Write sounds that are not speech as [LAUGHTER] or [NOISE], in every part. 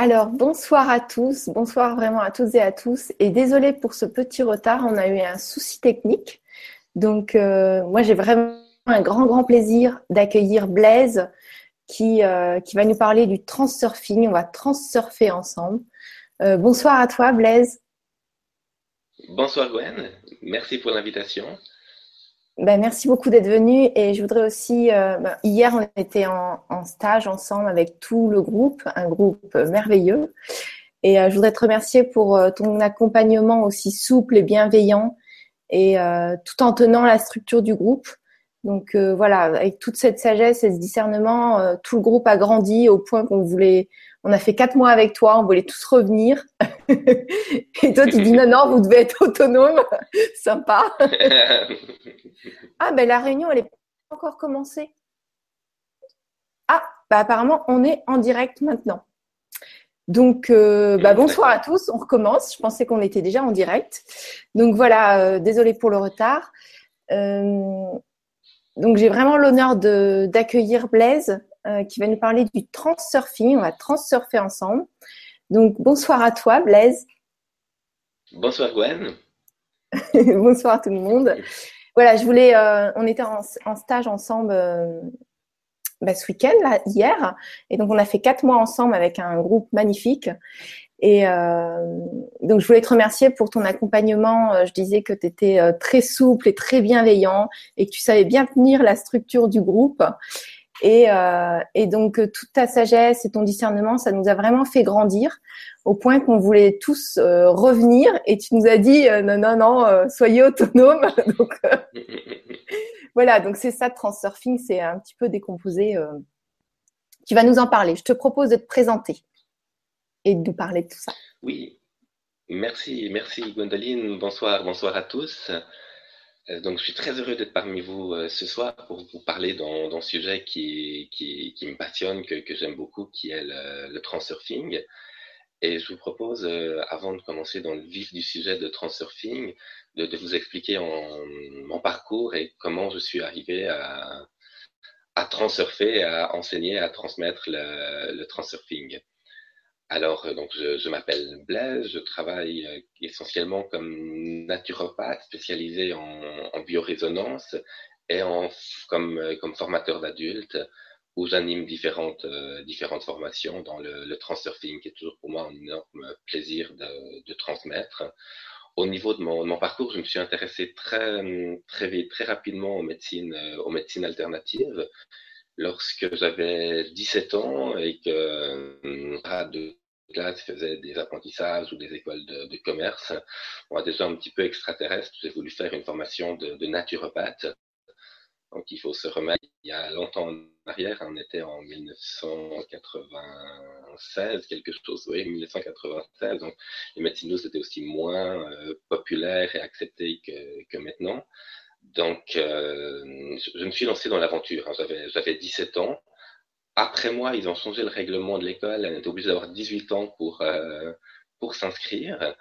Alors, bonsoir à tous, bonsoir vraiment à toutes et à tous. Et désolé pour ce petit retard, on a eu un souci technique. Donc, euh, moi, j'ai vraiment un grand, grand plaisir d'accueillir Blaise qui, euh, va nous parler du transurfing. On va transurfer ensemble. Euh, bonsoir à toi, Blaise. Bonsoir, Gwen. Merci pour l'invitation. Ben, merci beaucoup d'être venu et je voudrais aussi, euh, ben, hier on était en, en, stage ensemble avec tout le groupe, un groupe merveilleux et euh, je voudrais te remercier pour euh, ton accompagnement aussi souple et bienveillant et euh, tout en tenant la structure du groupe. Donc euh, voilà, avec toute cette sagesse et ce discernement, tout le groupe a grandi au point qu'on voulait, on a fait quatre mois avec toi, on voulait tous revenir. [LAUGHS] et toi, tu dis non, non, vous devez être autonome. [LAUGHS] Sympa. [LAUGHS] ah, ben la réunion, elle n'est pas encore commencée. Ah, bah apparemment, on est en direct maintenant. Donc, euh, bah, bonsoir à tous. On recommence. Je pensais qu'on était déjà en direct. Donc voilà, euh, désolé pour le retard. Euh, donc j'ai vraiment l'honneur d'accueillir Blaise euh, qui va nous parler du transurfing. On va transurfer ensemble. Donc, bonsoir à toi, Blaise. Bonsoir, Gwen. [LAUGHS] bonsoir à tout le monde. Voilà, je voulais. Euh, on était en, en stage ensemble euh, bah, ce week-end, là, hier. Et donc, on a fait quatre mois ensemble avec un groupe magnifique. Et euh, donc, je voulais te remercier pour ton accompagnement. Je disais que tu étais très souple et très bienveillant et que tu savais bien tenir la structure du groupe. Et, euh, et, donc, euh, toute ta sagesse et ton discernement, ça nous a vraiment fait grandir au point qu'on voulait tous euh, revenir. Et tu nous as dit, euh, non, non, non, soyez autonomes. [LAUGHS] donc, [LAUGHS] voilà, donc c'est ça, Transurfing, c'est un petit peu décomposé. tu vas nous en parler. Je te propose de te présenter et de nous parler de tout ça. Oui, merci, merci Gwendoline. Bonsoir, bonsoir à tous. Euh, donc, je suis très heureux d'être parmi vous euh, ce soir pour vous parler d'un, sujet qui, me passionne, que, j'aime beaucoup, qui est le, le, transurfing. Et je vous propose, euh, avant de commencer dans le vif du sujet de transurfing, de, vous expliquer mon parcours et comment je suis arrivé à, à transurfer, à enseigner, à transmettre le, le transurfing. Alors, euh, donc, je, je m'appelle Blaise, je travaille euh, essentiellement comme naturopathe spécialisé en, en biorésonance et en, comme, euh, comme formateur d'adultes où j'anime différentes, euh, différentes formations dans le, le transurfing, qui est toujours pour moi un énorme plaisir de, de transmettre. Au niveau de mon, de mon, parcours, je me suis intéressé très, très vite, très rapidement aux médecines, aux médecines alternatives lorsque j'avais 17 ans et que à de classe faisait des apprentissages ou des écoles de, commerce, moi déjà un petit peu extraterrestre, j'ai voulu faire une formation de, de, naturopathe. Donc il faut se remettre il y a longtemps en arrière, on était en 1996, quelque chose, oui, 1996. Donc les médecines c'était aussi moins euh, populaire et accepté que, que maintenant. Donc, euh, je, me suis lancé dans l'aventure. Hein. J'avais 17 ans. Après moi, ils ont changé le règlement de l'école. On était obligé d'avoir 18 ans pour, euh, pour s'inscrire.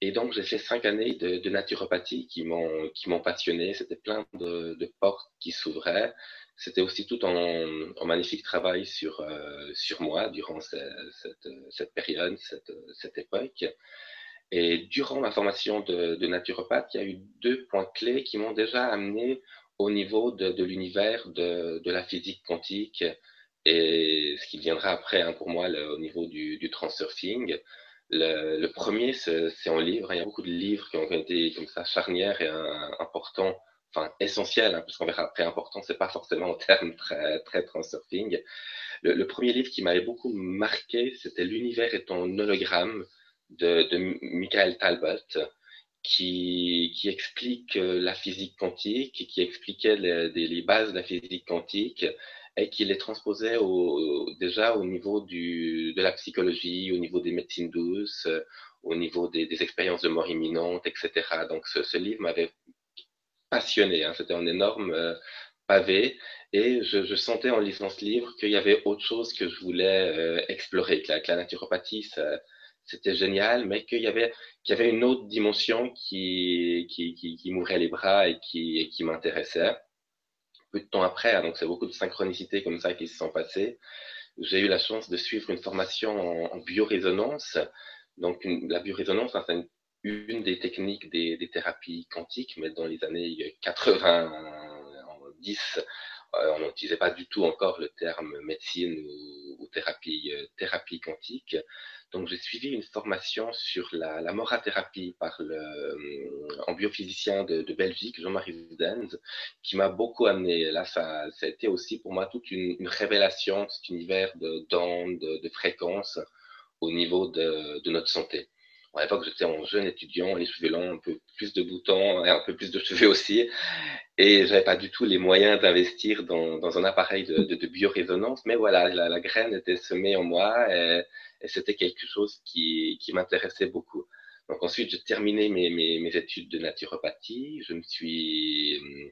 Et donc, j'ai fait cinq années de, de naturopathie qui m'ont, qui m'ont passionné. C'était plein de, de, portes qui s'ouvraient. C'était aussi tout en, en, magnifique travail sur, euh, sur moi durant cette, cette, cette période, cette, cette époque. Et durant ma formation de, de, naturopathe, il y a eu deux points clés qui m'ont déjà amené au niveau de, l'univers de, la physique quantique et ce qui viendra après hein, pour moi au niveau du, transurfing. Le, premier, c'est en livre. Il y a beaucoup de livres qui ont été comme ça charnières et importants, enfin essentiels, hein, parce qu'on verra après important, c'est pas forcément en termes très, très transurfing. Le, le premier livre qui m'avait beaucoup marqué, c'était L'univers est en hologramme de, Michael Talbot, qui, qui, explique euh, la physique quantique, qui expliquait les, bases de la physique quantique et qui les transposait déjà au niveau de la psychologie, au niveau des médecines douces, au niveau des, expériences de mort imminente, etc. Donc ce, livre m'avait passionné, hein. c'était un énorme euh, pavé et je, sentais en lisant ce livre qu'il y avait autre chose que je voulais euh, explorer, que la naturopathie, ça, c'était génial, mais qu'il y avait qu'il y avait une autre dimension qui qui, qui, qui m'ouvrait les bras et qui, qui m'intéressait. Peu de temps après, donc c'est beaucoup de synchronicités comme ça qui se sont passées. j'ai eu la chance de suivre une formation en, biorésonance. Donc, la biorésonance, hein, c'est une, des techniques des, des, thérapies quantiques, mais dans les années 90, euh, on n'utilisait pas du tout encore le terme médecine ou, thérapie, euh, thérapie quantique. Donc, j'ai suivi une formation sur la, la morathérapie par le, euh, un biophysicien de, de Belgique, Jean-Marie Zdenz, qui m'a beaucoup amené. Là, ça, ça, a été aussi pour moi toute une, une révélation de cet univers d'ondes, de, de, fréquences au niveau de, de notre santé à l'époque, j'étais un jeune étudiant, les cheveux longs, un peu plus de boutons et un peu plus de cheveux aussi. Et j'avais pas du tout les moyens d'investir dans, un appareil de, de, de. Mais voilà, la, graine était semée en moi et, c'était quelque chose qui, m'intéressait beaucoup. Donc ensuite, j'ai terminé mes, études de naturopathie. Je me suis hum,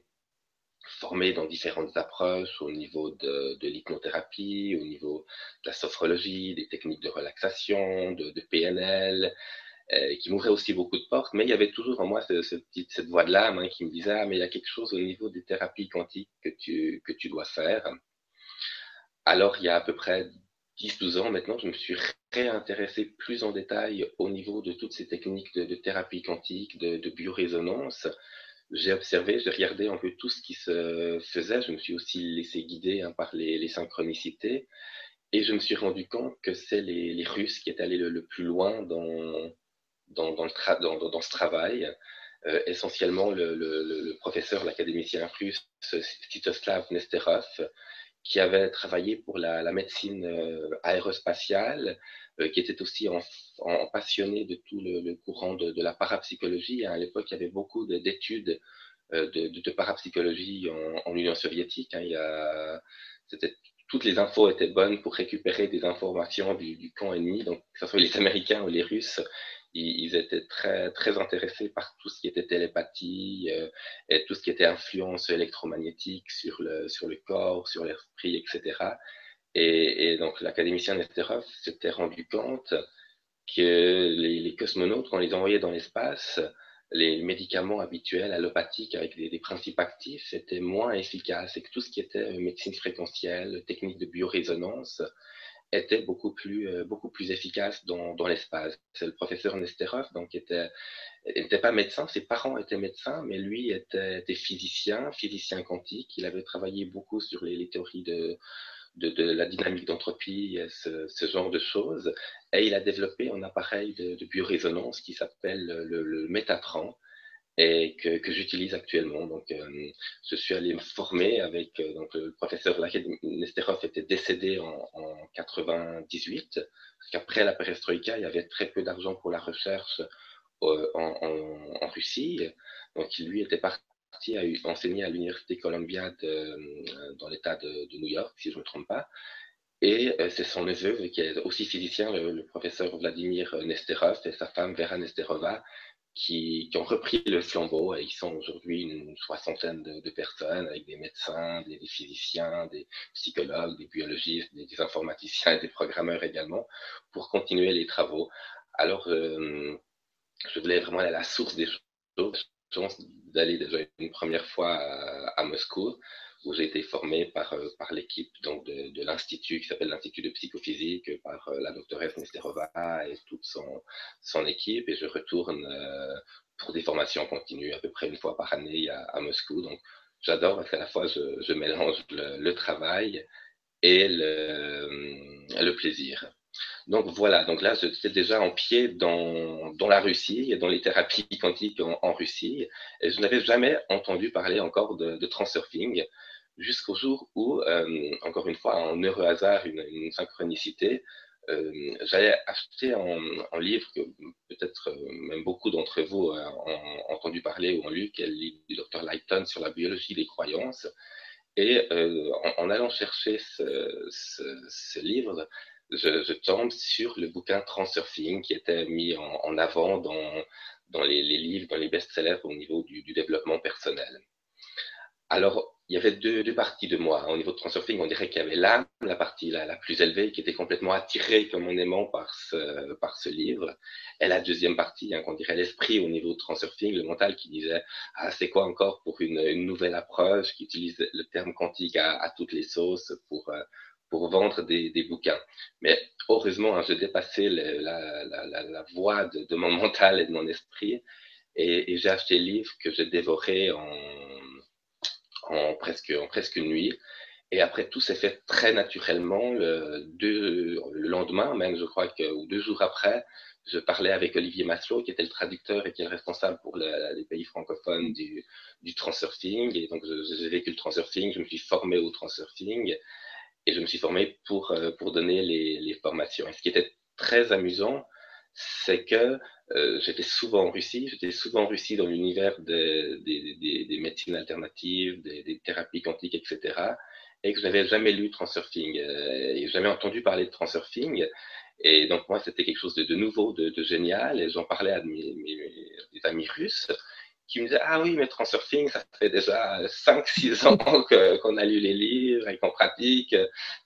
formé dans différentes approches au niveau de, de l'hypnothérapie, au niveau de la sophrologie, des techniques de relaxation, de PNL, euh, qui m'ouvrait aussi beaucoup de portes, mais il y avait toujours en moi cette voix de l'âme qui me disait ah, mais il y a quelque chose au niveau des thérapies quantiques que tu, que tu dois faire. Alors, il y a à peu près 10-12 ans maintenant, je me suis réintéressé plus en détail au niveau de toutes ces techniques de, thérapie quantique, de, de biorésonance. J'ai observé, j'ai regardé un peu tout ce qui se faisait. Je me suis aussi laissé guider hein, par les, synchronicités. Et je me suis rendu compte que c'est les, Russes qui étaient allés le plus loin dans, dans, ce travail. Euh, essentiellement, le, professeur, l'académicien russe Stislav Nesterov, qui avait travaillé pour la, médecine euh, aérospatiale, euh, qui était aussi en, passionné de tout le, courant de, la parapsychologie. À l'époque, il y avait beaucoup d'études euh, de, parapsychologie en, Union soviétique. Hein. Toutes les infos étaient bonnes pour récupérer des informations du, du camp ennemi, donc que ce soit les Américains ou les Russes, ils, étaient très, très intéressés par tout ce qui était télépathie euh, et tout ce qui était influence électromagnétique sur le, sur le corps, sur l'esprit, etc. Et, donc l'académicien Nesterov s'était rendu compte que les, cosmonautes, quand on les envoyait dans l'espace, les médicaments habituels allopathiques avec des, des, principes actifs étaient moins efficaces et que tout ce qui était médecine fréquentielle, technique de biorésonance, était beaucoup plus, euh, beaucoup plus efficace dans, dans l'espace. C'est le professeur Nesterov, donc était, n'était pas médecin, ses parents étaient médecins, mais lui était, physicien, physicien quantique. Il avait travaillé beaucoup sur les, théories de, de, la dynamique d'entropie, ce, ce, genre de choses. Et il a développé un appareil de, de biorésonance qui s'appelle le, le et que, j'utilise actuellement. Donc, euh, je suis allé me former avec euh, donc le professeur Lachet Nesterov était décédé en, en 98, parce qu'après la perestroïka, il y avait très peu d'argent pour la recherche euh, en, Russie. Donc, lui était parti à enseigner à l'université Columbia dans l'État de, New York, si je ne me trompe pas. Et c'est son neveu, qui est aussi physicien, le, professeur Vladimir Nesterov, et sa femme Vera Nesterova, qui, qui, ont repris le flambeau et ils sont aujourd'hui une soixantaine de, personnes avec des médecins, des, physiciens, des psychologues, des biologistes, des, informaticiens et des programmeurs également pour continuer les travaux. Alors, euh, je voulais vraiment aller à la source des choses, d'aller déjà une première fois à Moscou où j'ai été formé par, euh, par l'équipe donc de, de l'institut qui s'appelle l'Institut de psychophysique par euh, la doctoresse Nesterova et toute son, son équipe et je retourne euh, pour des formations continues à peu près une fois par année à, Moscou. Donc j'adore parce qu'à la fois je, je mélange le, travail et le, le plaisir. Donc voilà, donc là j'étais déjà en pied dans, dans la Russie dans les thérapies quantiques en, en Russie et je n'avais jamais entendu parler encore de, de transurfing jusqu'au jour où, euh, encore une fois, en heureux hasard, une, synchronicité, euh, j'allais acheter un, un, livre que peut-être euh, même beaucoup d'entre vous ont entendu parler ou ont lu, qui est le livre du Dr. Lighton sur la biologie des croyances. Et euh, en, allant chercher ce, livre, je, tombe sur le bouquin Transurfing qui était mis en, avant dans, dans les, les, livres, dans les best-sellers au niveau du, du développement personnel. Alors, il y avait deux, deux, parties de moi. Au niveau de transurfing, on dirait qu'il y avait l'âme, la partie la, la, plus élevée, qui était complètement attirée comme mon aimant par ce, par ce livre. Et la deuxième partie, hein, qu'on dirait l'esprit au niveau de transurfing, le mental qui disait, ah, c'est quoi encore pour une, une, nouvelle approche, qui utilise le terme quantique à, toutes les sauces pour, euh, pour vendre des, des bouquins. Mais heureusement, hein, j'ai dépassé la, la, la, la, voie de, de, mon [LAUGHS] mental et de mon esprit et, et j'ai acheté le livre que j'ai dévoré en, en, presque, en presque une nuit. Et après, tout s'est fait très naturellement. Le, deux, le lendemain, même, je crois que, ou deux jours après, je parlais avec Olivier Maslow, qui était le traducteur et qui est le responsable pour les pays francophones du, du transurfing. Et donc, j'ai vécu le transurfing, je me suis formé au transurfing et je me suis formé pour, euh, pour donner les, les formations. Et ce qui était très amusant, c'est que euh, j'étais souvent en Russie, j'étais souvent en Russie dans l'univers des, des, des, médecines alternatives, des, thérapies quantiques, etc. Et que je n'avais jamais lu Transurfing euh, et jamais entendu parler de Transurfing. Et donc moi, c'était quelque chose de, nouveau, de, génial. Et j'en parlais à mes, amis russes qui me disaient ah oui mais Transurfing ça fait déjà 5-6 ans [LAUGHS] qu'on a lu les livres et qu'on pratique.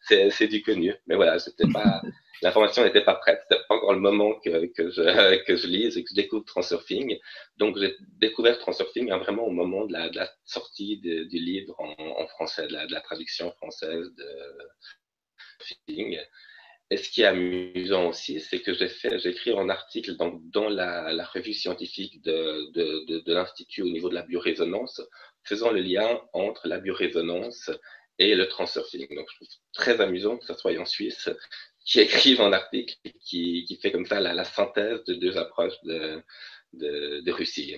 C'est du connu. Mais voilà c'était pas [LAUGHS] l'information n'était pas prête. C'était pas encore le moment que, que je que je lise et que je découvre Transurfing. Donc j'ai découvert Transurfing hein, vraiment au moment de la, de la sortie de, du livre en, en français de la, de la, traduction française de Transurfing et ce qui est amusant aussi, c'est que écrit un article donc, dans la, revue scientifique de, de, l'Institut au niveau de la biorésonance, faisant le lien entre la biorésonance et le transurfing. Donc, je trouve très amusant que ce soit en Suisse qui écrive un article qui, qui fait comme ça la, synthèse de deux approches de, de, Russie.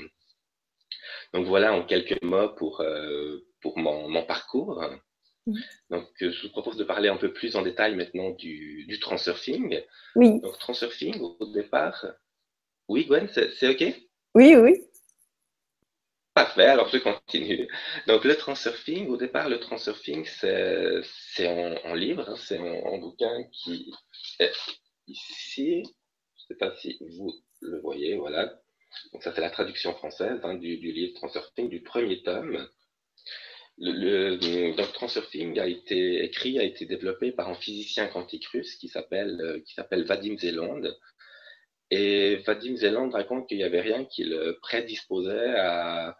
Donc voilà en quelques mots pour, euh, pour mon parcours. Donc, euh, je vous propose de parler un peu plus en détail maintenant du, du transurfing. Oui. Donc, transurfing, au départ. Oui, Gwen, c'est OK? Oui, oui. Parfait, alors je continue. Donc, le transurfing, au départ, le transurfing, c'est en, en, livre, hein, c'est en, en, bouquin qui est ici. Je ne sais pas si vous le voyez, voilà. Donc, ça, c'est la traduction française hein, du, du livre Transurfing du premier tome. Le, le, Transurfing a été écrit, a été développé par un physicien quantique russe qui s'appelle euh, qui s'appelle Vadim Zeland. Et Vadim Zeland raconte qu'il n'y avait rien qui le prédisposait à,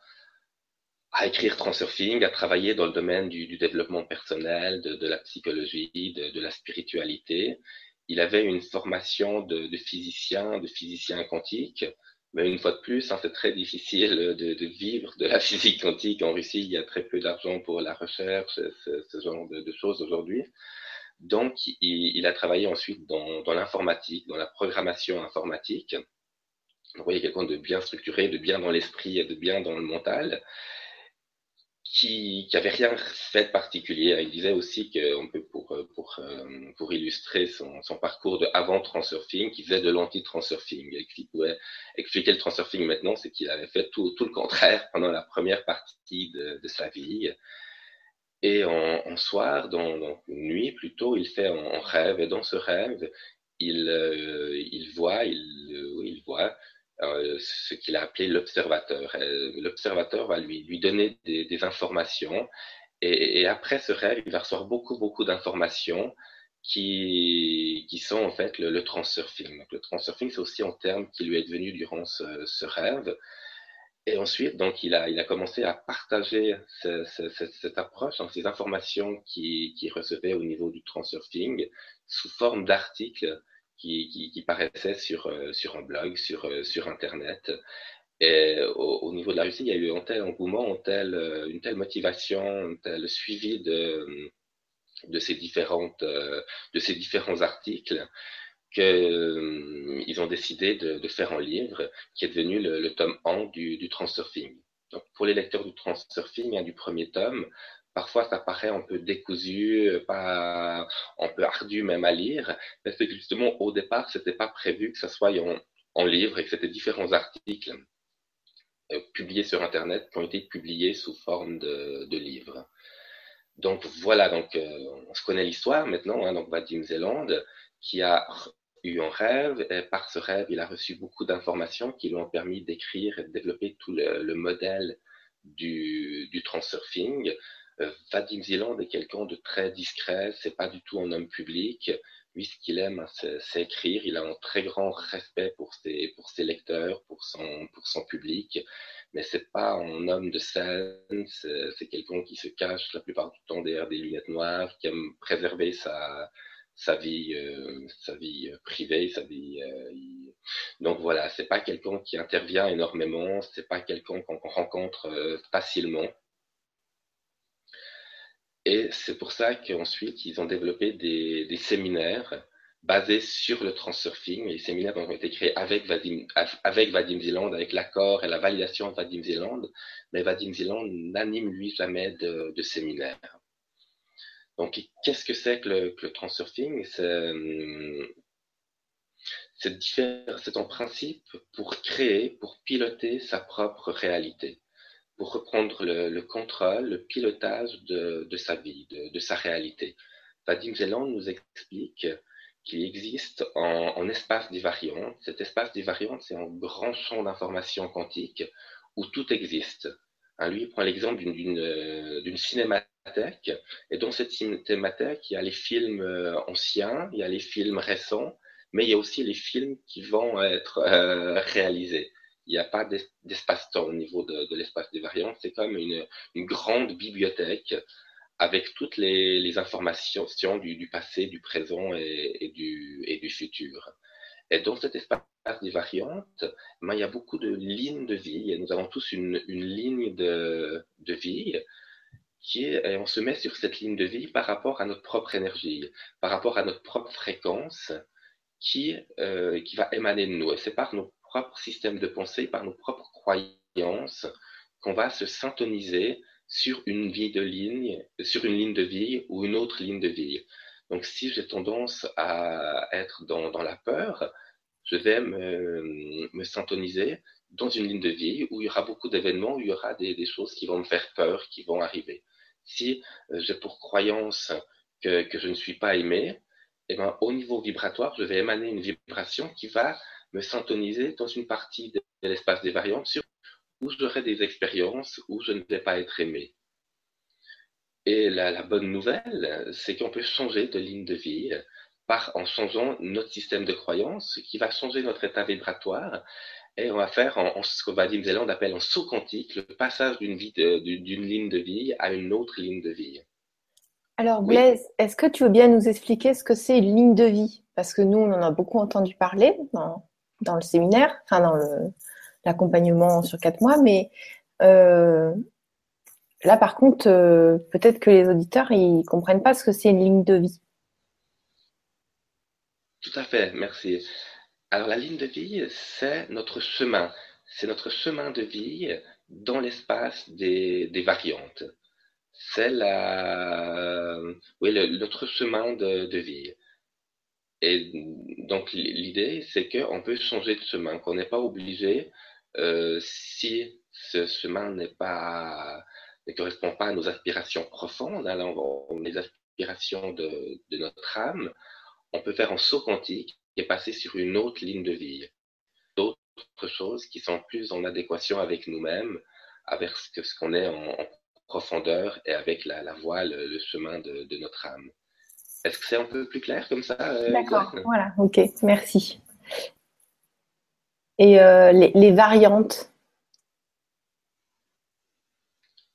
écrire Transurfing, à travailler dans le domaine du, développement personnel, de, la psychologie, de, la spiritualité. Il avait une formation de physicien, de physicien quantique. Mais une fois de plus, hein, c'est très difficile de, de, vivre de la [LAUGHS] physique quantique en Russie. Il y a très peu d'argent pour la recherche, ce, genre de, choses aujourd'hui. Donc, il, il, a travaillé ensuite dans, dans l'informatique, dans la programmation informatique. Vous voyez quelqu'un de bien structuré, de bien dans l'esprit et de bien dans le mental qui, qui avait rien fait de particulier. Il disait aussi qu'on peut, pour, pour, euh, pour illustrer son, son parcours de avant transurfing, qu'il faisait de l'anti-transurfing. Et qu'il pouvait expliquer le transurfing maintenant, c'est qu'il avait fait tout, tout le contraire pendant la première partie de, de sa vie. Et en, soir, dans, dans, une nuit plutôt, il fait en, rêve. Et dans ce rêve, il, euh, il voit, il, euh, il voit euh, ce qu'il a appelé l'observateur. Euh, l'observateur va lui, lui donner des, informations et, après ce rêve, il va recevoir beaucoup, beaucoup d'informations qui, qui sont en fait le, le transurfing. Donc, le transurfing, c'est aussi un terme qui lui est devenu durant ce, rêve. Et ensuite, donc, il a, il a commencé à partager ce, ce, cette approche, ces informations qu'il qui recevait au niveau du transurfing sous forme d'articles qui, qui, qui paraissait sur, euh, sur un blog, sur, euh, sur Internet. Et au, au, niveau de la Russie, il y a eu un tel engouement, un tel, euh, une telle motivation, un tel suivi de, de, ces, différentes, de ces différents articles qu'ils ont décidé de, de, faire un livre qui est devenu le, le tome 1 du, du transurfing. Donc, pour les lecteurs du transurfing, hein, du premier tome, Parfois, ça paraît un peu décousu, pas un peu ardu même à lire, mais c'est justement au départ, c'était pas prévu que ça soit en, en livre et que c'était différents articles euh, publiés sur Internet qui ont été publiés sous forme de, de livres. Donc voilà, donc euh, on se connaît l'histoire maintenant. Hein, donc Vadim Zeland qui a eu un rêve et par ce rêve, il a reçu beaucoup d'informations qui lui ont permis d'écrire et de développer tout le, le modèle du, du transurfing, euh, Vadim Zeland est quelqu'un de très discret, c'est pas du tout un homme public, Lui, ce qu'il aime, c'est écrire. Il a un très grand respect pour ses, pour ses lecteurs, pour son, pour son public. Mais c'est pas un homme de scène. C'est quelqu'un qui se cache la plupart du temps derrière des lunettes noires, qui aime préserver sa, sa vie, euh, sa vie privée, sa vie. Euh, Donc voilà, c'est pas quelqu'un qui intervient énormément. C'est pas quelqu'un qu'on rencontre euh, facilement. Et c'est pour ça qu'ensuite, ils ont développé des, séminaires basés sur le transurfing. Les séminaires ont été créés avec Vadim, avec Zeland, avec l'accord et la validation de Vadim Zeland. Mais Vadim Zeland n'anime lui jamais de, de séminaire. Donc, qu'est-ce que c'est que le, que le transurfing? C'est en principe pour créer, pour piloter sa propre réalité pour reprendre le, contrôle, le pilotage de, sa vie, de, sa réalité. Vadim Zeland nous explique qu'il existe en, espace divariant. Cet espace divariant, c'est un grand champ d'information quantique où tout existe. Hein, lui, il prend l'exemple d'une cinémathèque, et dans cette cinémathèque, il y a les films euh, anciens, il y a les films récents, mais il y a aussi les films qui vont être euh, réalisés il n'y a pas d'espace-temps au niveau de, l'espace des variantes. C'est comme une, grande bibliothèque avec toutes les, informations du, passé, du présent et, du, futur. Et dans cet espace des variantes, ben, il y a beaucoup de lignes de vie. Nous avons tous une, ligne de, vie qui est, on se met sur cette ligne de vie par rapport à notre propre énergie, par rapport à notre propre fréquence qui, euh, qui va émaner de nous. Et c'est par nos propre système de pensée, par nos propres croyances, qu'on va se syntoniser sur une vie de ligne, sur une ligne de vie ou une autre ligne de vie. Donc, si j'ai tendance à être dans, la peur, je vais me, me syntoniser dans une ligne de vie où il y aura beaucoup d'événements, où il y aura des, choses qui vont me faire peur, qui vont arriver. Si euh, j'ai pour croyance que, que, je ne suis pas aimé, eh ben, au niveau vibratoire, je vais émaner une vibration qui va me syntoniser dans une partie de l'espace des variantes où j'aurai des expériences où je ne vais pas être aimé. Et la, bonne nouvelle, c'est qu'on peut changer de ligne de vie par, en changeant notre système de croyance qui va changer notre état vibratoire et on va faire en, ce que Vadim Zeland appelle en saut quantique le passage d'une ligne de vie à une autre ligne de vie. Alors Blaise, est-ce que tu veux bien nous expliquer ce que c'est une ligne de vie? Parce que nous, on en a beaucoup entendu parler dans, dans le séminaire, enfin dans l'accompagnement sur quatre mois, mais euh, là par contre, euh, peut-être que les auditeurs ils comprennent pas ce que c'est une ligne de vie. Tout à fait, merci. Alors la ligne de vie, c'est notre chemin, c'est notre chemin de vie dans l'espace des, variantes. C'est la, oui, notre chemin de vie. Et donc l'idée, c'est qu'on peut changer de chemin, qu'on n'est pas obligé, euh, si ce chemin ne correspond pas à nos aspirations profondes, à les aspirations de, notre âme, on peut faire un saut quantique et passer sur une autre ligne de vie, d'autres choses qui sont plus en adéquation avec nous-mêmes, avec ce qu'on est en, profondeur et avec la, la voie, le, chemin de notre âme. Est-ce que c'est un peu plus clair comme ça euh, D'accord, voilà, ok, merci. Et euh, les, variantes?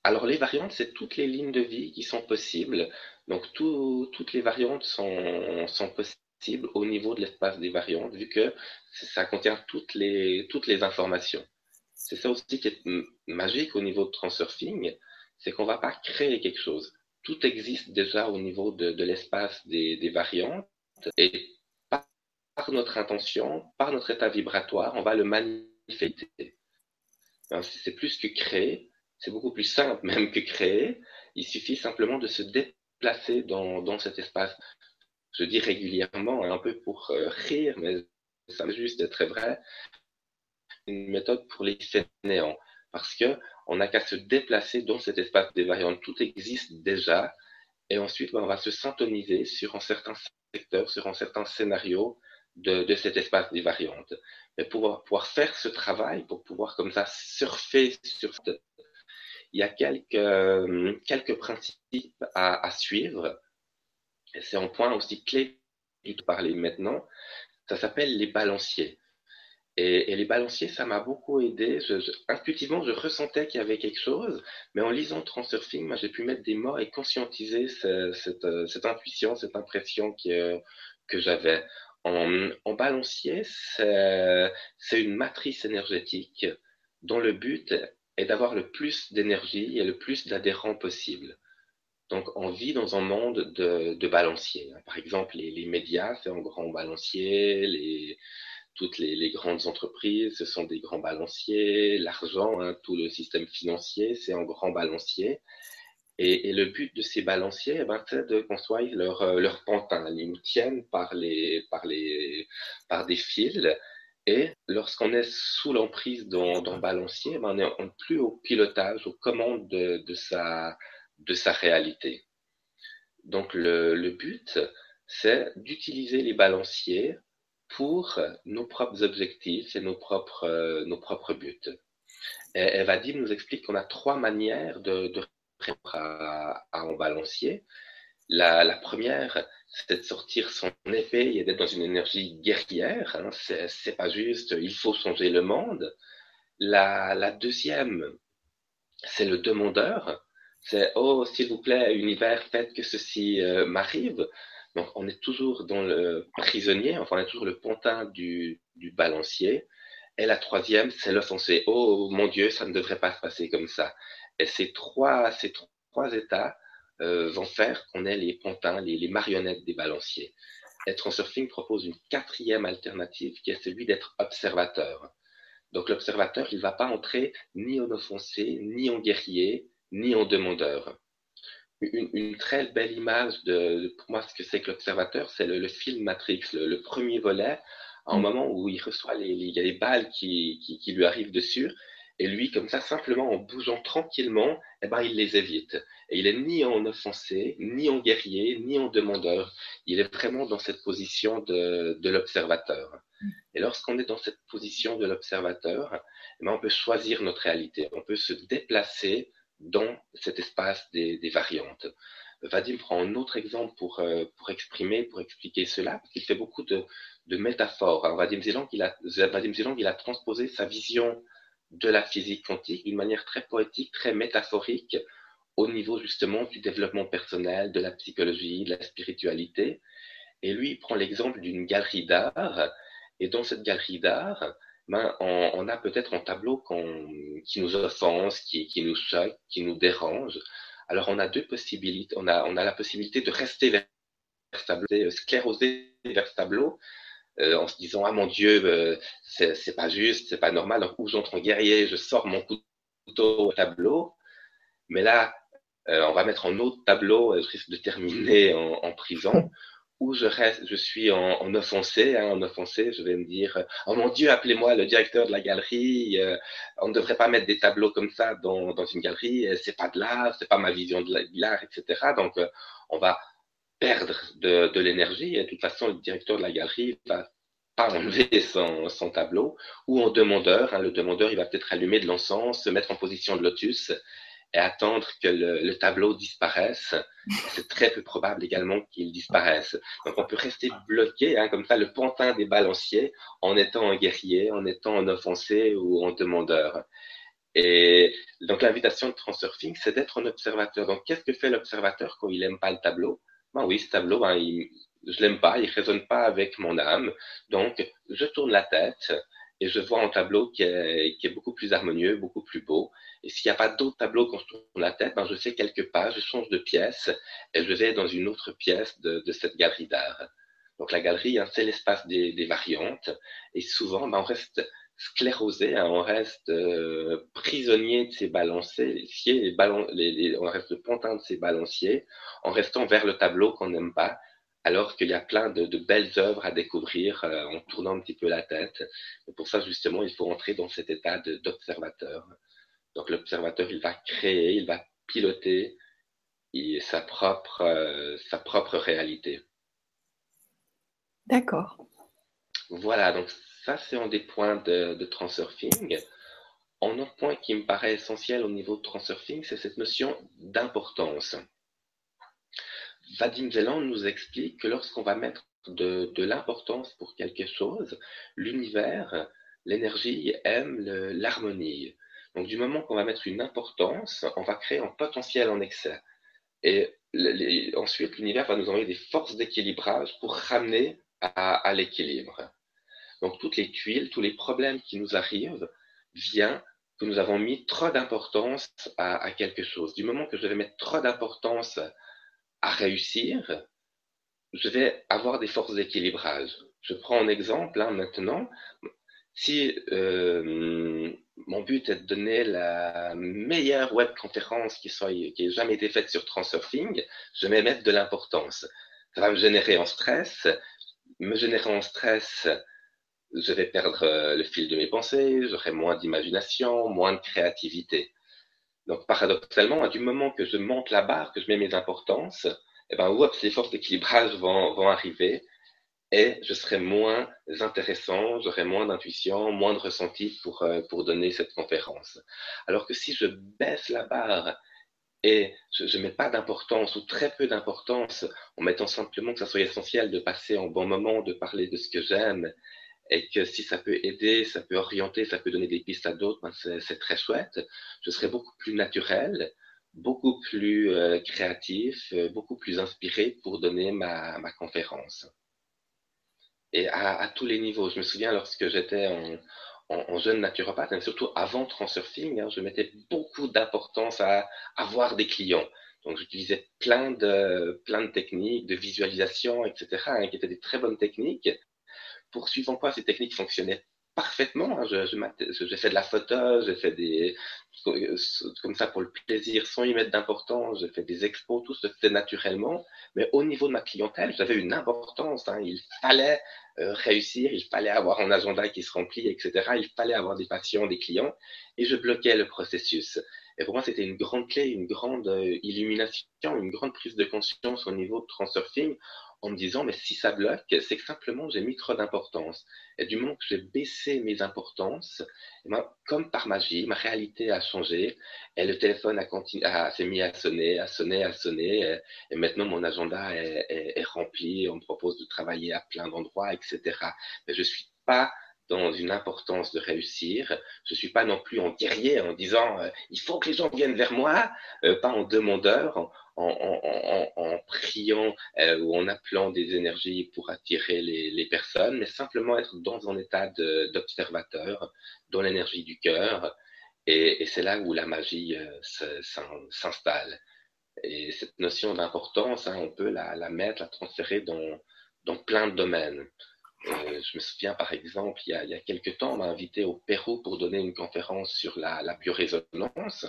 Alors les variantes, c'est toutes les lignes de vie qui sont possibles. Donc toutes les variantes sont, sont possibles au niveau de l'espace des variantes, vu que ça contient toutes les, toutes les informations. C'est ça aussi qui est magique au niveau de transurfing, c'est qu'on ne va pas créer quelque chose tout existe déjà au niveau de, l'espace des, variantes et par, notre intention, par notre état vibratoire, on va le manifester. C'est plus que créer, c'est beaucoup plus simple [LAUGHS] même que créer. Il suffit simplement de se déplacer dans, cet espace. Je dis régulièrement, un peu pour euh, rire, mais ça juste d'être vrai, une méthode pour les fainéants parce que on n'a qu'à se déplacer dans cet espace des variantes. Tout existe déjà. Et ensuite, ben, on va se syntoniser sur un certain secteur, sur un certain scénario de, cet espace des variantes. Mais pour pouvoir faire ce travail, pour pouvoir comme ça surfer sur il y a quelques, quelques principes à, suivre. C'est un point aussi clé parler maintenant, ça s'appelle les balanciers. Et, les balanciers, ça m'a beaucoup aidé. intuitivement, je ressentais qu'il y avait quelque chose, mais en lisant Transurfing, j'ai pu mettre des mots et conscientiser cette, intuition, cette impression que, j'avais. En, en, balancier, c'est une matrice énergétique dont le but est d'avoir le plus d'énergie et le plus d'adhérents possible. Donc, on vit dans un monde de, de balanciers. Par exemple, les, médias, c'est un grand balancier, toutes les, grandes entreprises, ce sont des grands balanciers, l'argent, hein, tout le système financier, c'est un grand balancier. Et, le but de ces balanciers, eh ben, c'est de construire leur, euh, leur pantin. Ils nous tiennent par, les, par, par des fils. Et lorsqu'on est sous l'emprise d'un balancier, eh ben, on n'est plus au pilotage, aux commandes de, sa, réalité. Donc le but, c'est d'utiliser les balanciers pour nos propres objectifs et nos propres, euh, nos propres buts. Et, Vadim nous explique qu'on a trois manières de, de répondre à, un balancier. La, la première, c'est de sortir son épée et d'être dans une énergie guerrière. Hein. C'est pas juste, il faut changer le monde. La, la deuxième, c'est le demandeur. C'est, oh, s'il vous plaît, univers, faites que ceci euh, m'arrive. Donc, on est toujours dans le prisonnier, enfin, on est toujours le pontin du, du balancier. Et la troisième, c'est l'offensé. Oh mon Dieu, ça ne devrait pas se passer comme ça. Et ces trois, ces trois états euh, vont faire qu'on est les pontins, les, les, marionnettes des balanciers. Et Transurfing propose une quatrième alternative qui est celui d'être observateur. Donc l'observateur, il ne va pas entrer ni en offensé, ni en guerrier, ni en demandeur une, très belle image de, pour moi, ce que c'est que l'observateur, c'est le, film Matrix, le, premier volet, un mm. moment où il reçoit les, les balles qui, qui, qui, lui arrivent dessus, et lui, comme ça, simplement en bougeant tranquillement, eh ben, il les évite. Et il est ni en offensé, ni en guerrier, ni en demandeur. Il est vraiment dans cette position de, de l'observateur. Et lorsqu'on est dans cette position de l'observateur, eh ben, on peut choisir notre réalité. On peut se déplacer dans cet espace des, variantes. Vadim prend un autre exemple pour, euh, pour exprimer, pour expliquer cela, parce qu'il fait beaucoup de, métaphores. Vadim Zeland, il a, Vadim Zeland, il a transposé sa vision de la physique quantique d'une manière très poétique, très métaphorique, au niveau justement du développement personnel, de la psychologie, de la spiritualité. Et lui, il prend l'exemple d'une galerie d'art. Et dans cette galerie d'art, ben, on, a peut-être un tableau qui nous offense, qui, qui, nous choque, qui nous dérange. Alors on a deux possibilités. On a, on a la possibilité de rester vers ce tableau, euh, scléroser vers ce tableau, euh, en se disant ah mon Dieu, euh, c'est pas juste, c'est pas normal. Donc où j'entre en guerrier, je sors mon couteau au tableau. Mais là, on va mettre un autre tableau, je risque de terminer en, en prison où je reste, je suis en, en offensé, hein, en offensé, je vais me dire, oh mon Dieu, appelez-moi le directeur de la galerie, euh, on ne devrait pas mettre des tableaux comme ça dans, dans une galerie, c'est pas de l'art, c'est pas ma vision de l'art, etc. Donc, euh, on va perdre de, de l'énergie, et de toute façon, le directeur de la galerie va pas enlever [LAUGHS] son, son tableau, ou en demandeur, hein, le demandeur, il va peut-être allumer de l'encens, se mettre en position de lotus, et attendre que le, le tableau disparaisse, c'est très peu probable également qu'il disparaisse. Donc on peut rester bloqué, hein, comme ça, le pantin des balanciers, en étant un guerrier, en étant un offensé ou un demandeur. Et donc l'invitation de Transurfing, c'est d'être un observateur. Donc qu'est-ce que fait l'observateur quand il n'aime pas le tableau? Ben oui, ce tableau, ben, il, je l'aime pas, il résonne pas avec mon âme. Donc je tourne la tête, et je vois un tableau qui est beaucoup plus harmonieux, beaucoup plus beau. Et s'il n'y a pas d'autres tableaux quand je tourne la tête, ben je fais quelques pas, je change de pièce et je vais dans une autre pièce de, cette galerie d'art. Donc la galerie, hein, c'est l'espace des, variantes et souvent ben, on reste sclérosé, hein, on reste euh, prisonnier de ces balanciers, on reste le pontin de ces balanciers en restant vers le tableau qu'on n'aime pas alors qu'il y a plein de, de, belles œuvres à découvrir euh, en tournant un petit peu la tête. Et pour ça, justement, il faut entrer dans cet état d'observateur. Donc l'observateur, il va créer, il va piloter sa propre, euh, sa propre réalité. D'accord. Voilà, donc ça, c'est un des points de, de transurfing. Un autre point qui me paraît essentiel au niveau de transurfing, c'est cette notion d'importance. Vadim Zeland nous explique que lorsqu'on va mettre de, de l'importance pour quelque chose, l'univers, l'énergie aime l'harmonie. Donc du moment qu'on va mettre une importance, on va créer un potentiel en excès. Et ensuite, l'univers va nous envoyer des forces d'équilibrage pour ramener à, l'équilibre. Donc toutes les tuiles, tous les problèmes qui nous arrivent viennent que nous avons mis trop d'importance à, quelque chose. Du moment que je vais mettre trop d'importance à réussir, je vais avoir des forces d'équilibrage. Je prends un exemple hein, maintenant. Si euh, mon but est de donner la meilleure webconférence qui, soit, qui ait jamais été faite sur Transurfing, je vais mettre de l'importance. Ça va me générer en stress. Me générer en stress, je vais perdre euh, le fil de mes pensées, j'aurai moins d'imagination, moins de créativité. Donc, paradoxalement, du moment que je monte la barre, que je mets mes importances, eh ben, oups, les forces d'équilibrage vont, vont arriver et je serai moins intéressant, j'aurai moins d'intuition, moins de ressenti pour, euh, pour donner cette conférence. Alors que si je baisse la barre et je ne mets pas d'importance ou très peu d'importance en mettant simplement que ça soit essentiel de passer un bon moment, de parler de ce que j'aime et que si ça peut aider, ça peut orienter, ça peut donner des pistes à d'autres, ben c'est très chouette. Je serai beaucoup plus naturel, beaucoup plus euh, créatif, euh, beaucoup plus inspiré pour donner ma, ma conférence et à, tous les niveaux. Je me souviens lorsque j'étais en, jeune naturopathe, et surtout avant Transurfing, je mettais beaucoup d'importance à avoir des clients. Donc j'utilisais plein de, plein de techniques, de visualisation, etc., hein, qui étaient des très bonnes techniques. Poursuivant quoi ces techniques fonctionnaient parfaitement. Hein. J'ai fait de la photo, j'ai fait des comme ça pour le plaisir, sans y mettre d'importance. J'ai fait des expos, tout se fait naturellement. Mais au niveau de ma clientèle, j'avais une importance. Hein. Il fallait euh, réussir, il fallait avoir un agenda qui se remplit, etc. Il fallait avoir des patients, des clients, et je bloquais le processus. Et pour moi, c'était une grande clé, une grande euh, illumination, une grande prise de conscience au niveau de Transurfing en me disant, mais si ça bloque, c'est que simplement j'ai mis trop d'importance. Et du moment que j'ai baissé mes importances, eh ben, comme par magie, ma réalité a changé et le téléphone a continué, s'est mis à sonner, à sonner, à sonner. Et, maintenant, mon agenda est, est, rempli. On me propose de travailler à plein d'endroits, etc. Mais je suis pas dans une importance de réussir. Je suis pas non plus en guerrier en disant euh, il faut que les gens viennent vers moi, euh, pas en demandeur, en, priant euh, ou en appelant des énergies pour attirer les, personnes, mais simplement être dans un état d'observateur, dans l'énergie du cœur. Et, c'est là où la magie s'installe. Et cette notion d'importance, hein, on peut la, mettre, la transférer dans plein de domaines. Euh, je me souviens par exemple, il y a, il y a quelques temps, on m'a invité au Pérou pour donner une conférence sur la, la biorésonance.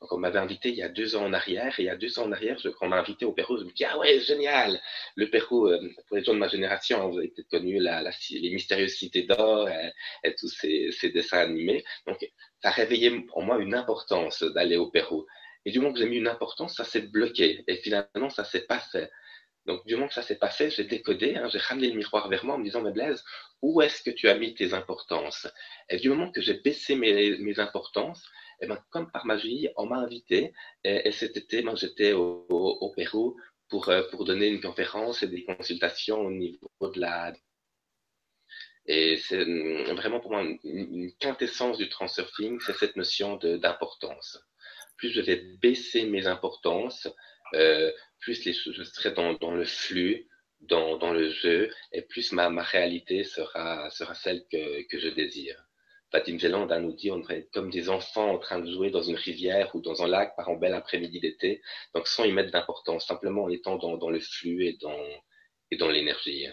Donc on m'avait invité il y a deux ans en arrière, et il y a deux ans en arrière, je, quand on m'a invité au Pérou, je me dis ah ouais génial, le Pérou. Euh, pour les gens de ma génération, hein, vous avez peut-être connu la, la, les mystérieuses cités d'or et, et, tous ces, ces, dessins animés. Donc ça a réveillé en moi une importance d'aller au Pérou. Et du moment que j'ai mis une importance, ça s'est bloqué. Et finalement, ça s'est pas fait. Donc, du moment que ça s'est pas fait, j'ai décodé, hein, j'ai ramené le miroir vers moi en me disant, mais Blaise, où est-ce que tu as mis tes importances? Et du moment que j'ai baissé mes, mes importances, eh ben, comme par magie, on m'a invité. Et, cet été, ben, j'étais au, au, Pérou pour, euh, pour donner une conférence et des consultations au niveau de la... Et c'est hum, vraiment pour moi une, une quintessence du transurfing, c'est cette notion d'importance. Plus je vais baisser mes importances, euh, plus les, je serai dans, dans le flux, dans, dans, le jeu, et plus ma, ma réalité sera, sera celle que, que je désire. Fatim Véland nous dit on devrait être comme des enfants en train de jouer dans une rivière ou dans un lac par un bel après-midi d'été, donc sans y mettre d'importance, simplement en étant dans, dans le flux et dans, et dans l'énergie.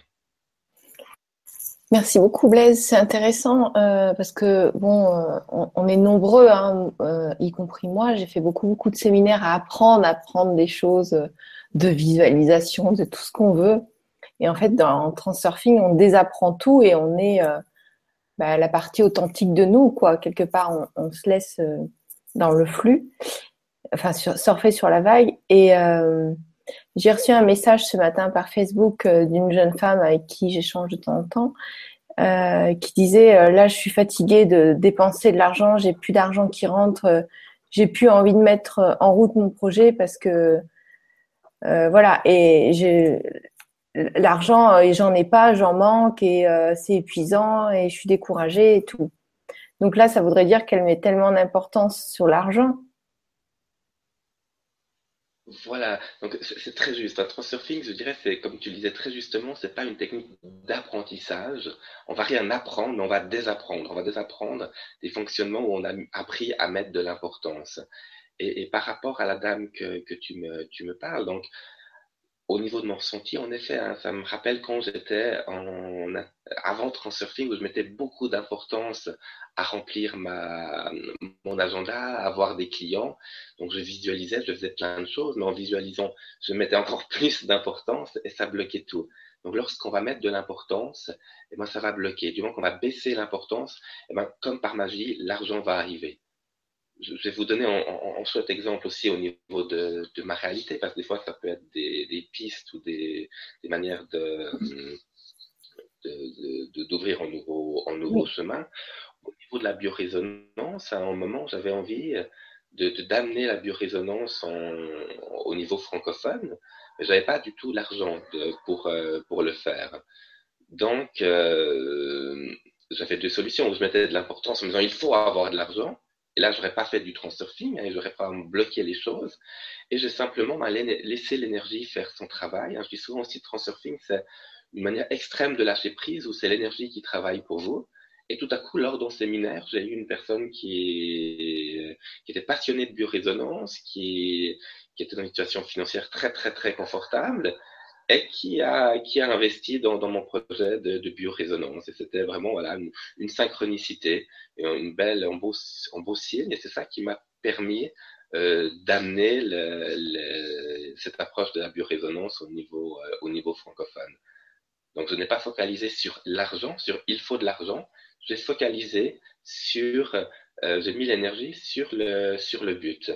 Merci beaucoup Blaise, c'est intéressant euh, parce que bon, euh, on, est nombreux, hein, euh, y compris moi. J'ai fait beaucoup beaucoup de séminaires à apprendre, à apprendre des choses de visualisation, de tout ce qu'on veut. Et en fait, dans Transurfing, on désapprend tout et on est bah, la partie authentique de nous, quoi. Quelque part, on, on se laisse dans le flux, enfin sur, surfer sur la vague et j'ai reçu un message ce matin par Facebook euh, d'une jeune femme avec qui j'échange de temps en temps, euh, qui disait euh, là je suis fatiguée de dépenser de l'argent, j'ai plus d'argent qui rentre, j'ai plus envie de mettre en route mon projet parce que voilà et j'ai l'argent, et j'en ai pas, j'en manque et c'est épuisant et je suis découragée et tout. Donc là, ça voudrait dire qu'elle met tellement d'importance sur l'argent. Voilà, donc c'est très juste. Un transurfing, je dirais, c'est comme tu le disais très justement, c'est pas une technique d'apprentissage. On va rien apprendre, on va désapprendre. On va désapprendre des fonctionnements où on a appris à mettre de l'importance. Et, par rapport à la dame que, que tu, me, tu me parles, donc au niveau de mon ressenti, en effet, hein, ça me rappelle quand j'étais en, avant Transurfing, où je mettais beaucoup d'importance à remplir ma, mon agenda, à avoir des clients. Donc, je visualisais, je faisais plein de choses, mais en visualisant, je mettais encore [LAUGHS] plus d'importance et ça bloquait tout. Donc, lorsqu'on va mettre de l'importance, eh ben, ça va bloquer. Du moment qu'on va baisser l'importance, eh ben, comme par magie, l'argent va arriver je vais vous donner un, chouette exemple aussi au niveau de, ma réalité, parce que des fois, ça peut être des, pistes ou des, manières de, d'ouvrir un nouveau, un nouveau chemin. Au niveau de la biorésonance, à un moment, j'avais envie de, d'amener la biorésonance au niveau francophone, mais j'avais pas du tout l'argent pour, euh, pour le faire. Donc, euh, j'avais deux solutions où je mettais de l'importance en me disant il faut avoir de l'argent, et là, j'aurais pas fait du transurfing, hein, j'aurais pas bloqué les choses. Et j'ai simplement bah, laissé l'énergie faire son travail. Hein. Je dis souvent aussi transurfing, c'est une manière extrême de lâcher prise où c'est l'énergie qui travaille pour vous. Et tout à coup, lors d'un séminaire, j'ai eu une personne qui, était passionnée de biorésonance, qui, qui était dans une situation financière très, très, très confortable, et qui a, qui a investi dans, mon projet de, de biorésonance. Et c'était vraiment voilà, une, une, synchronicité, une belle, un beau, un beau signe. Et c'est ça qui m'a permis euh, d'amener cette approche de la biorésonance au niveau, euh, au niveau francophone. Donc, je n'ai pas focalisé sur l'argent, sur il faut de l'argent. J'ai focalisé sur, euh, j'ai mis l'énergie sur le, sur le but.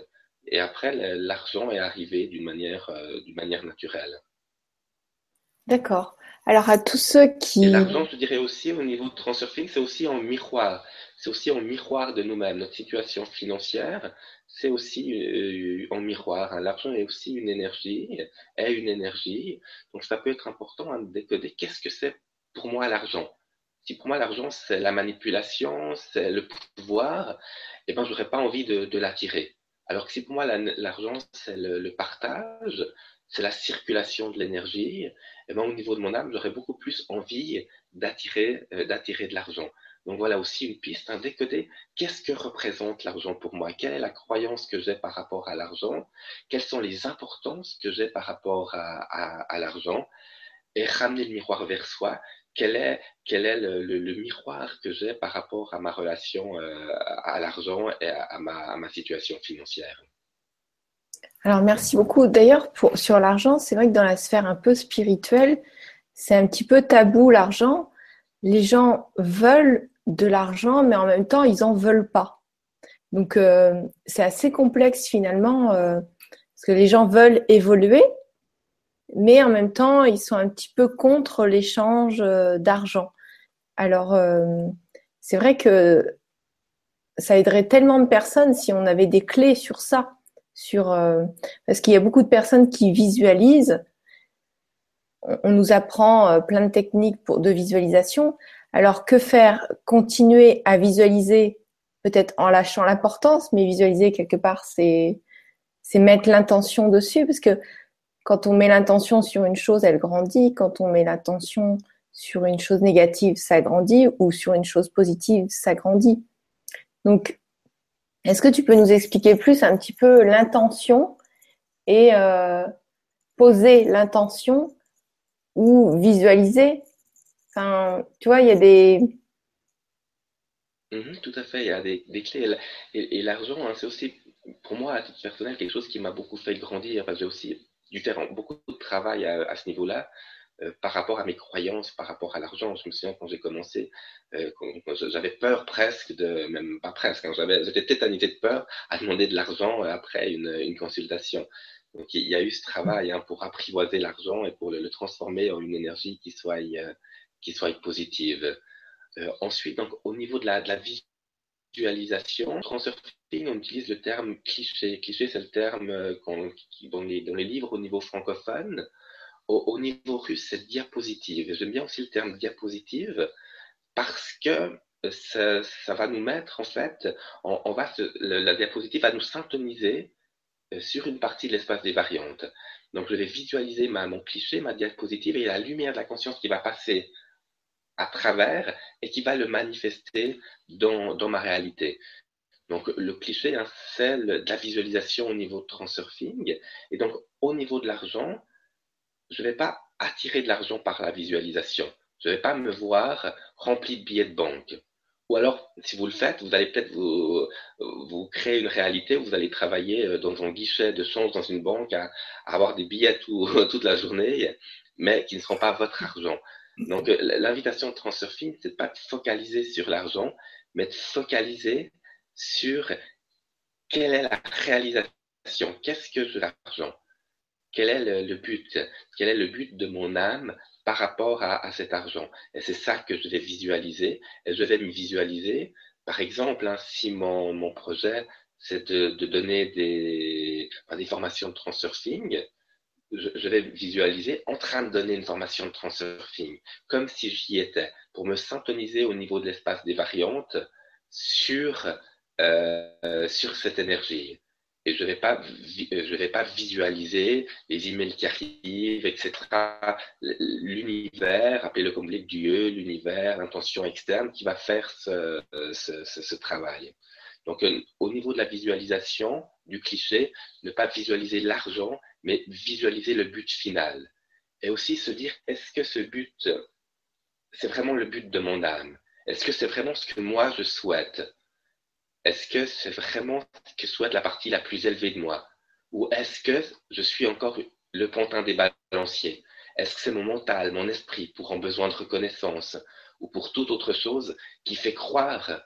Et après, l'argent est arrivé d'une manière, euh, d'une manière naturelle. D'accord. Alors à tous ceux qui... l'argent, je dirais aussi, au niveau de Transurfing, c'est aussi en miroir. C'est aussi en miroir de nous-mêmes. Notre situation financière, c'est aussi euh, en miroir. Hein. L'argent est aussi une énergie, est une énergie. Donc ça peut être important à décoder. Qu'est-ce que c'est pour moi l'argent? Si pour moi l'argent, c'est la manipulation, c'est le pouvoir, eh ben, j'aurais pas envie de, l'attirer. Alors que si pour moi l'argent, c'est le, partage, c'est la circulation de l'énergie, eh ben, au niveau de mon âme, j'aurais beaucoup plus envie d'attirer, euh, d'attirer de l'argent. Donc voilà aussi une piste, hein, décoder qu'est-ce que représente l'argent pour moi, quelle est la croyance que j'ai par rapport à l'argent, quelles sont les importances que j'ai par rapport à, l'argent, et ramener le miroir vers soi, quel est, quel est le, miroir que j'ai par rapport à ma relation euh, à l'argent et à ma situation financière? Alors merci beaucoup. D'ailleurs, sur l'argent, c'est vrai que dans la sphère un peu spirituelle, c'est un petit peu tabou l'argent. Les gens veulent de l'argent, mais en même temps, ils en veulent pas. Donc euh, c'est assez complexe finalement, euh, parce que les gens veulent évoluer, mais en même temps, ils sont un petit peu contre l'échange euh, d'argent. Alors c'est vrai que ça aiderait tellement de personnes si on avait des clés sur ça sur euh, parce qu'il y a beaucoup de personnes qui visualisent. On, nous apprend euh, plein de techniques pour, de visualisation. Alors que faire? Continuer à visualiser, peut-être en lâchant l'importance, mais visualiser quelque part, c'est c'est mettre l'intention dessus, parce que quand on met l'intention sur une chose, elle grandit. Quand on met l'intention sur une chose négative, ça grandit, ou sur une chose positive, ça grandit. Donc, est-ce que tu peux nous expliquer plus un petit peu l'intention et euh, poser l'intention ou visualiser? Enfin, tu vois, il y a des mhm, tout à fait, il y a des, clés. Et, l'argent, hein, c'est aussi, pour moi, à titre personnel, quelque chose qui m'a beaucoup fait grandir. J'ai aussi dû faire beaucoup de travail à ce niveau-là. Euh, par rapport à mes croyances, par rapport à l'argent. Je me souviens quand j'ai commencé, euh, j'avais peur presque de, même pas presque, hein, j'étais tétanisé de peur à demander de l'argent après une, consultation. Donc il y a eu ce travail hein, pour apprivoiser l'argent et pour le, transformer en une énergie qui soit, euh, qui soit positive. Euh, ensuite, donc au niveau de la, visualisation, transurfing, on utilise le terme cliché. Cliché, c'est le terme qui, dans, les, dans les livres au niveau francophone au, niveau russe, c'est diapositive. J'aime bien aussi le terme diapositive parce que ça, va nous mettre, en fait, on, va la diapositive va nous syntoniser euh, sur une partie de l'espace des variantes. Donc, je vais visualiser mon cliché, ma diapositive, et la lumière de la conscience qui va passer à travers et qui va le manifester dans, dans ma réalité. Donc, le cliché, hein, c'est de la visualisation au niveau de transurfing. Et donc, au niveau de l'argent, je ne vais pas attirer de l'argent par la visualisation. Je ne vais pas me voir rempli de billets de banque. Ou alors, si vous le faites, vous allez peut-être vous, créer une réalité où vous allez travailler euh, dans un guichet de change dans une banque à, avoir des billets [LAUGHS] toute la journée, mais qui ne seront pas votre argent. Donc, euh, l'invitation de Transurfing, c'est pas de focaliser sur l'argent, mais de focaliser sur quelle est la réalisation, qu'est-ce que l'argent, quel est le, but, quel est le but de mon âme par rapport à, cet argent? Et c'est ça que je vais visualiser. Et je vais me visualiser, par exemple, hein, si mon, mon projet, c'est de, de, donner des, des formations de transurfing, je, je, vais visualiser en train de donner une formation de transurfing, comme si j'y étais, pour me syntoniser au niveau de l'espace des variantes sur, euh, sur cette énergie et je ne vais, pas, je vais pas visualiser les emails qui arrivent, etc. L'univers, appelez-le comme Dieu, l'univers, l'intention externe qui va faire ce, ce, ce, travail. Donc, euh, au niveau de la visualisation du cliché, ne pas visualiser l'argent, mais visualiser le but final. Et aussi se dire, est-ce que ce but, c'est vraiment le but de mon âme? Est-ce que c'est vraiment ce que moi je souhaite? Est-ce que c'est vraiment ce que souhaite la partie la plus élevée de moi? Ou est-ce que je suis encore le pantin des balanciers? Est-ce que c'est mon mental, mon esprit pour un besoin de reconnaissance? Ou pour toute autre chose qui fait croire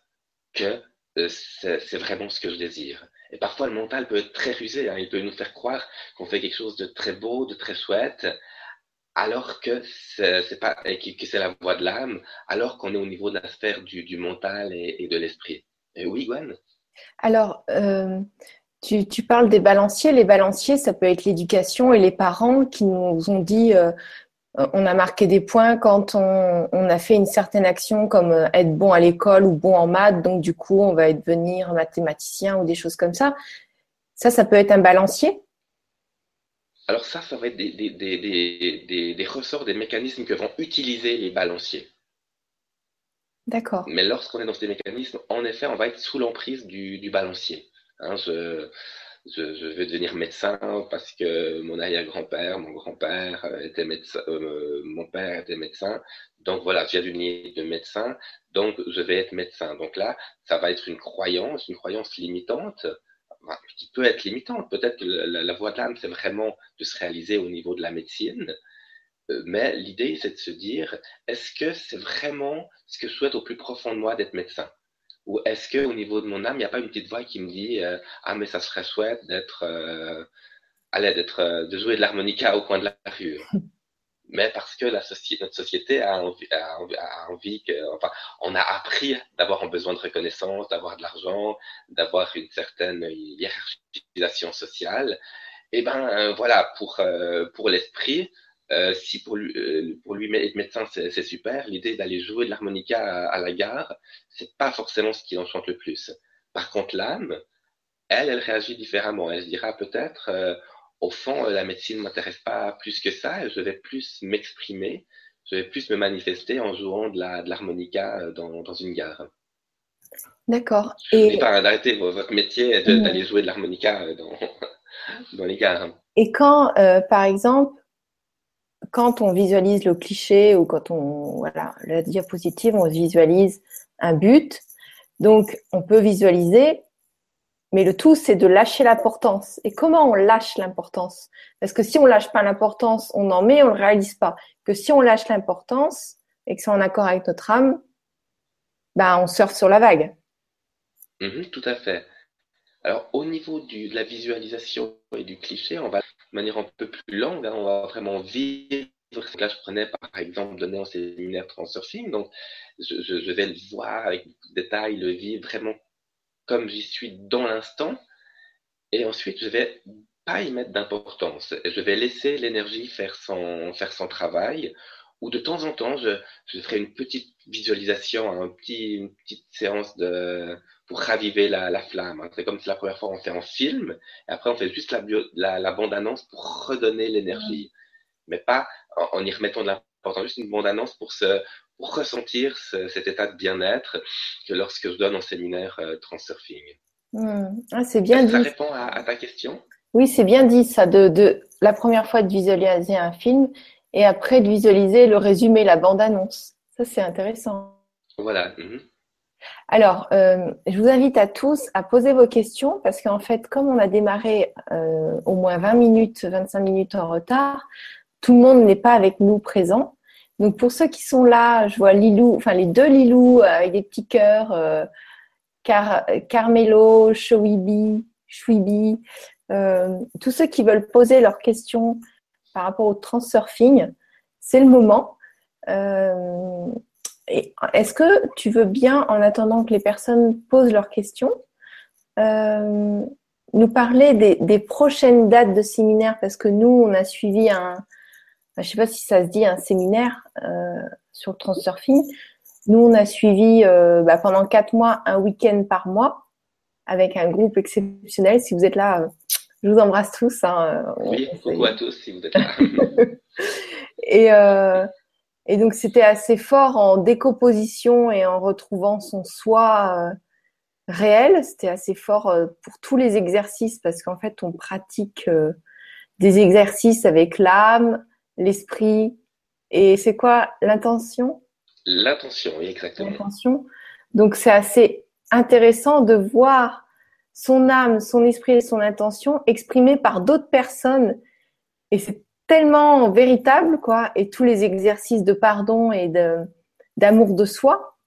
que euh, c'est vraiment ce que je désire? Et parfois, le mental peut être très rusé. Hein. il peut nous faire croire qu'on fait quelque chose de très beau, de très chouette, alors que c'est pas que c'est la voie de l'âme, alors qu'on est au niveau de la sphère du, mental et de l'esprit. Et oui, Gwen. Alors, euh, tu, parles des balanciers. Les balanciers, ça peut être l'éducation et les parents qui nous ont dit euh, on a marqué des points quand on, a fait une certaine action comme euh, être bon à l'école ou bon en maths, donc du coup on va devenir mathématicien ou des choses comme ça. Ça, ça peut être un balancier? Alors ça, ça va être des, des ressorts, des mécanismes que vont utiliser les balanciers. Mais lorsqu'on est dans ces mécanismes, en effet, on va être sous l'emprise du, balancier. Hein, je, je, vais devenir médecin parce que mon arrière-grand-père, mon grand-père était médecin, euh, mon père était médecin. Donc voilà, d'une lignée de médecin, donc je vais être médecin. Donc là, ça va être une croyance, une croyance limitante, qui peut être limitante. Peut-être que la, la voie de l'âme, c'est vraiment de se réaliser au niveau de la médecine. Euh, mais l'idée, c'est de se dire, est-ce que c'est vraiment ce que je souhaite au plus profond de moi d'être médecin? Ou est-ce qu'au niveau de mon âme, il n'y a pas une petite voix qui me dit, euh, ah mais ça serait chouette d'être, euh, allez, d'être, euh, de jouer de l'harmonica au coin de la rue [LAUGHS] mais parce que la notre société a envie, a envie, que, enfin, on a appris d'avoir un besoin de reconnaissance, d'avoir de l'argent, d'avoir une certaine hiérarchisation sociale. Et eh ben voilà, pour pour l'esprit, euh, si pour lui, euh, pour lui être médecin, c'est super, l'idée d'aller jouer de l'harmonica à, la gare, c'est pas forcément ce qui l'enchante le plus. Par contre, l'âme, elle, elle réagit différemment. Elle se dira peut-être, euh, au fond, la médecine ne m'intéresse pas plus que ça, je vais plus m'exprimer, je vais plus me manifester en jouant de l'harmonica la, dans, dans une gare. D'accord. Dis pas d'arrêter votre métier d'aller jouer de l'harmonica dans, [LAUGHS] dans les gares. Et quand, par exemple, quand on visualise le cliché ou quand on voilà la diapositive, on visualise un but. Donc on peut visualiser, mais le tout c'est de lâcher l'importance. Et comment on lâche l'importance? Parce que si on lâche pas l'importance, on en met, on le réalise pas. Que si on lâche l'importance et que c'est en accord avec notre âme, ben on surfe sur la vague. Mm-hmm, tout à fait. Alors, au niveau de la visualisation et du cliché, on va de manière un peu plus longue, hein, on va vraiment vivre. Là, je prenais par exemple donner en séminaire Transurfing, donc je, je, vais le voir avec beaucoup de détails, le vivre vraiment comme j'y suis dans l'instant. Et ensuite, je vais pas y mettre d'importance. Je vais laisser l'énergie faire son, faire son travail. Ou de temps en temps, je, je ferai une petite visualisation, un petit, une petite séance de, pour raviver la, la flamme. C'est comme si la première fois on fait en film, et après on fait juste la, la, la bande-annonce pour redonner l'énergie. Mais pas en, en y remettant de l'importance, juste une bande-annonce pour se, pour ressentir cet état de bien-être que lorsque je donne en séminaire euh, Transurfing. Ah, c'est bien dit. Ça répond à, ta question? Oui, c'est bien dit ça, de, de, la première fois de visualiser un film et après de visualiser le résumé, la bande-annonce. Ça, c'est intéressant. Voilà. Mhm. Alors, euh, je vous invite à tous à poser vos questions parce qu'en fait, comme on a démarré euh, au moins 20 minutes, 25 minutes en retard, tout le monde n'est pas avec nous présent. Donc pour ceux qui sont là, je vois Lilou, enfin les deux Lilou euh, avec des petits cœurs, Car, Carmelo, Chouibi, Chouibi, tous ceux qui veulent poser leurs questions par rapport au transurfing, c'est le moment. Est-ce que tu veux bien, en attendant que les personnes posent leurs questions, euh, nous parler des, des, prochaines dates de séminaire? Parce que nous, on a suivi un, je ne sais pas si ça se dit, un séminaire euh, sur le transurfing. Nous, on a suivi euh, bah, pendant quatre mois un week-end par mois avec un groupe exceptionnel. Si vous êtes là, je vous embrasse tous. Hein, oui, coucou à tous si vous êtes là. [LAUGHS] et, euh, et donc, c'était assez fort en décomposition et en retrouvant son soi réel. C'était assez fort pour tous les exercices parce qu'en fait, on pratique des exercices avec l'âme, l'esprit. Et c'est quoi l'intention? L'intention, oui, exactement. L'intention. Donc c'est assez intéressant de voir son âme, son esprit et son intention exprimés par d'autres personnes. Et c'est tellement véritable, quoi. Et tous les exercices de pardon et d'amour de soi,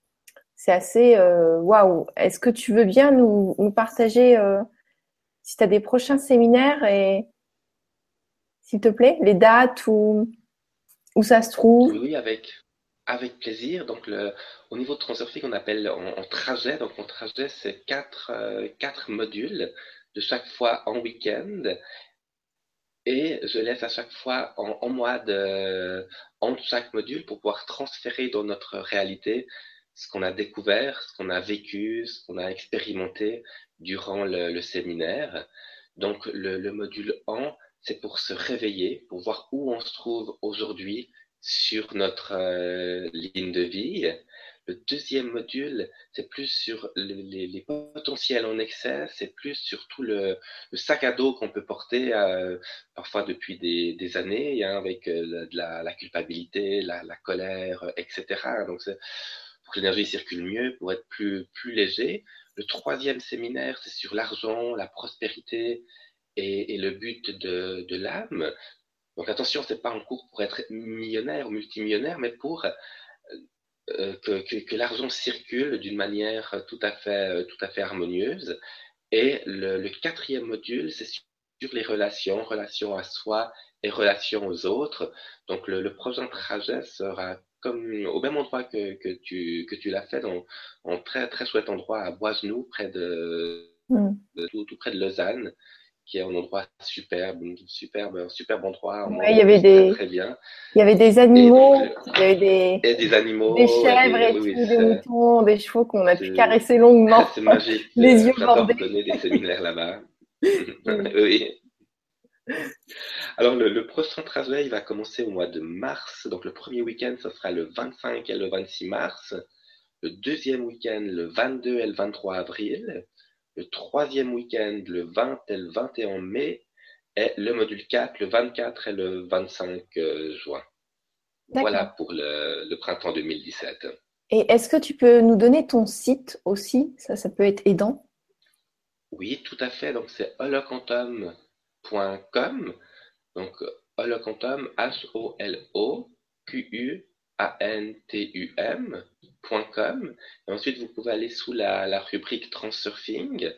c'est assez euh, waouh. Est-ce que tu veux bien nous, partager euh, si tu as des prochains séminaires et s'il te plaît, les dates ou où ça se trouve? Oui, avec, avec plaisir. Donc, le, au niveau de Transurfing, on appelle en, trajet. Donc, mon trajet, c'est quatre, euh, quatre modules de chaque fois en week-end. Et je laisse à chaque fois en, en mois de, entre chaque module pour pouvoir transférer dans notre réalité ce qu'on a découvert, ce qu'on a vécu, ce qu'on a expérimenté durant le, le séminaire. Donc, le, le module en, c'est pour se réveiller, pour voir où on se trouve aujourd'hui sur notre euh, ligne de vie. Le deuxième module, c'est plus sur les, potentiels en excès, c'est plus sur tout le, sac à dos qu'on peut porter euh, parfois depuis des, années, hein, avec euh, de la, culpabilité, la, colère, etc. Donc, pour que l'énergie circule mieux, pour être plus, léger. Le troisième séminaire, c'est sur l'argent, la prospérité, et, le but de, de l'âme. Donc attention, c'est pas un cours pour être millionnaire ou multimillionnaire, mais pour euh, que, que, que l'argent circule d'une manière tout à fait, tout à fait harmonieuse. Et le, le quatrième module, c'est sur les relations, relations à soi et relations aux autres. Donc le, le prochain trajet sera comme au même endroit que, que tu, que tu l'as fait, dans un très très chouette endroit à Boisgenoux, près de, mm. de tout, tout, près de Lausanne qui est un endroit superbe, un superbe, un superbe endroit. Ouais, il y avait des, très bien. Il y avait des animaux, donc, il y avait des, et des animaux, des chèvres, et, oui, des moutons, des chevaux qu'on a pu caresser longuement. C'est magique. [LAUGHS] Les yeux bordés. donner des séminaires là-bas. [LAUGHS] [LAUGHS] oui. Alors, le, le, prochain trajet, il va commencer au mois de mars. Donc, le premier week-end, ce sera le 25 et le 26 mars. Le deuxième week-end, le 22 et le 23 avril le troisième week-end le 20 et le 21 mai, et le module 4 le 24 et le 25 euh, juin. Voilà pour le, le, printemps 2017. Et est-ce que tu peux nous donner ton site aussi? Ça, ça peut être aidant. Oui, tout à fait. Donc, c'est holoquantum.com. Donc, holoquantum, H-O-L-O-Q-U antum.com. Et ensuite, vous pouvez aller sous la, la rubrique Transurfing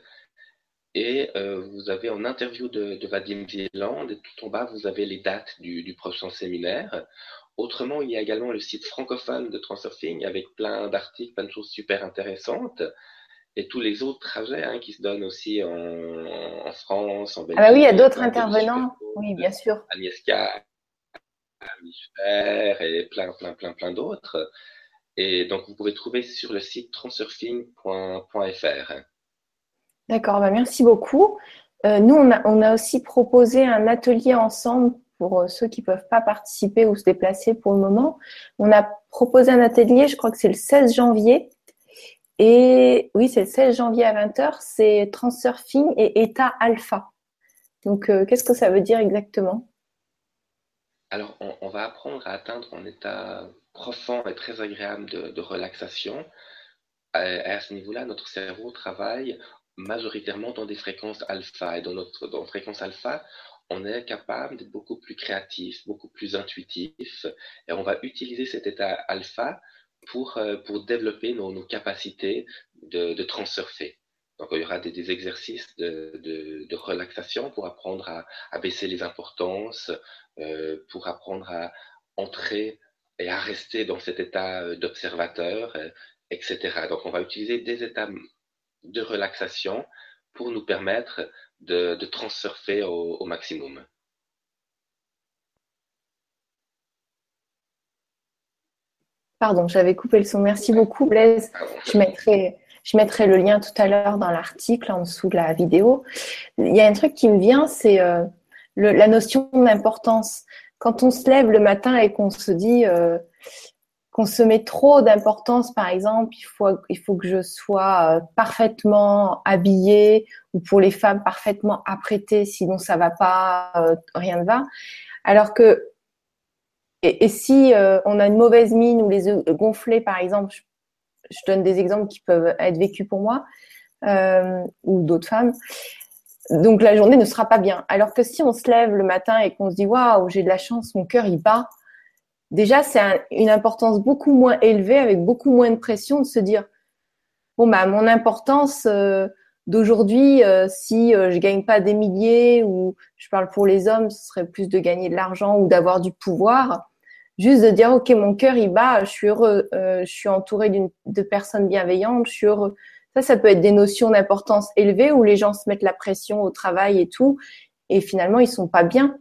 et euh, vous avez en interview de, de Vadim Wieland et tout en bas, vous avez les dates du, du, prochain séminaire. Autrement, il y a également le site francophone de Transurfing avec plein d'articles, plein de choses super intéressantes. et tous les autres trajets hein, qui se donnent aussi en, France, en Belgique. Ah bah oui, il y a d'autres intervenants. Oui, bien sûr. Agnieszka, et plein, plein, plein, plein d'autres. Et donc, vous pouvez trouver sur le site transurfing.fr. D'accord, bah merci beaucoup. Euh, nous, on a, aussi proposé un atelier ensemble pour euh, ceux qui ne peuvent pas participer ou se déplacer pour le moment. On a proposé un atelier, je crois que c'est le 16 janvier, et oui, c'est le 16 janvier à 20h, c'est Transurfing et état alpha. Donc, euh, qu'est-ce que ça veut dire exactement? Alors, on, va apprendre à atteindre un état profond et très agréable de, relaxation. À, ce niveau-là, notre cerveau travaille majoritairement dans des fréquences alpha. Et dans notre dans fréquence alpha, on est capable d'être beaucoup plus créatif, beaucoup plus intuitif. Et on va utiliser cet état alpha pour, euh, pour développer nos, capacités de, de transurfer. Donc, il y aura des, exercices de, de, de, relaxation pour apprendre à, à baisser les importances, pour apprendre à entrer et à rester dans cet état euh, d'observateur, euh, etc. Donc, on va utiliser des états de relaxation pour nous permettre de, de transurfer au, au maximum. Pardon, j'avais coupé le son. Merci beaucoup, Blaise. Je mettrai, je mettrai le lien tout à l'heure dans l'article en dessous de la vidéo. Il y a un truc qui me vient, c'est euh, la notion d'importance. Quand on se lève le matin et qu'on se dit euh, qu'on se met trop d'importance, par exemple, il faut, il faut que je sois euh, parfaitement habillée ou pour les femmes parfaitement apprêtée, sinon ça va pas, euh, rien ne va. Alors que et, si euh, on a une mauvaise mine ou les yeux gonflés, par exemple, je, donne des exemples qui peuvent être vécus pour moi euh, ou d'autres femmes. Donc la journée ne sera pas bien. Alors que si on se lève le matin et qu'on se dit waouh, j'ai de la chance, mon cœur il bat. Déjà, c'est une importance beaucoup moins élevée, avec beaucoup moins de pression, de se dire bon bah mon importance euh, d'aujourd'hui, si je gagne pas des milliers ou je parle pour les hommes, ce serait plus de gagner de l'argent ou d'avoir du pouvoir juste de dire ok mon cœur il bat, je suis heureux, euh, je suis entouré de personnes bienveillantes, je suis heureux. Ça, ça peut être des notions d'importance élevées où les gens se mettent la pression au travail et tout, et finalement ils sont pas bien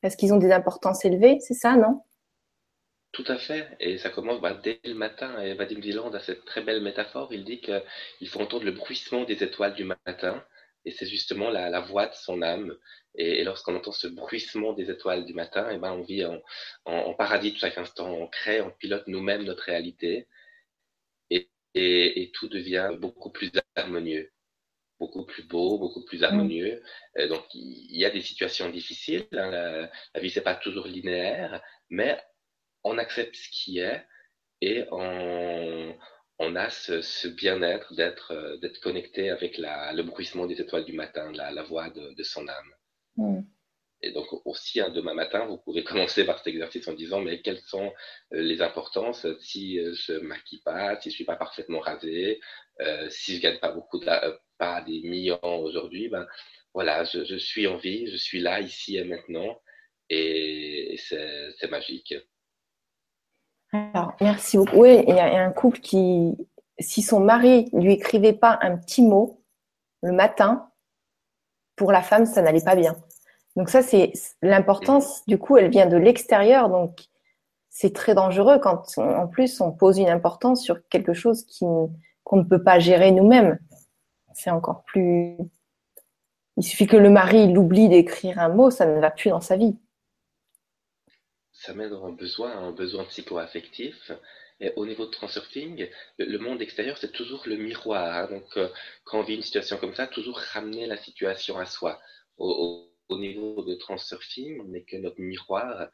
parce qu'ils ont des importances élevées, c'est ça, non? Tout à fait, et ça commence bah, dès le matin. Et Vadim Viland a cette très belle métaphore. Il dit qu'il faut entendre le bruissement des étoiles du matin, et c'est justement la, voix de son âme. Et, lorsqu'on entend ce bruissement des étoiles du matin, et eh ben on vit en, en, paradis de chaque instant. On crée, on pilote nous-mêmes notre réalité. Et, tout devient beaucoup plus harmonieux, beaucoup plus beau, beaucoup plus harmonieux. Mm. donc il y a des situations difficiles. Hein, la, la, vie c'est pas toujours linéaire, mais on accepte ce qui est et on, on a ce, ce bien-être d'être d'être connecté avec la, le bruissement des étoiles du matin, la, la voix de, de son âme. Mm. Et donc aussi, un demain matin, vous pouvez [LAUGHS] commencer par cet exercice en disant, mais quelles sont euh, les importances si euh, je maquille pas, si je suis pas parfaitement rasé, euh, si je gagne pas beaucoup, euh, pas des millions aujourd'hui, ben voilà, je, je, suis en vie, je suis là, ici et maintenant, et, c'est magique. Alors, merci beaucoup. Oui, il y a un couple qui, si son mari lui écrivait pas un petit mot le matin, pour la femme, ça n'allait pas bien. Donc ça, c'est l'importance. Du coup, elle vient de l'extérieur, donc c'est très dangereux quand, en plus, on pose une importance sur quelque chose qu'on ne peut pas gérer nous-mêmes. C'est encore plus. Il suffit que le mari l'oublie d'écrire un mot, ça ne va plus dans sa vie. Ça met dans un besoin, un besoin psycho-affectif. Et au niveau de transurfing, le monde extérieur, c'est toujours le miroir. Hein. Donc, euh, quand on vit une situation comme ça, toujours ramener la situation à soi. Au, au niveau de transurfing, on n'est que notre miroir.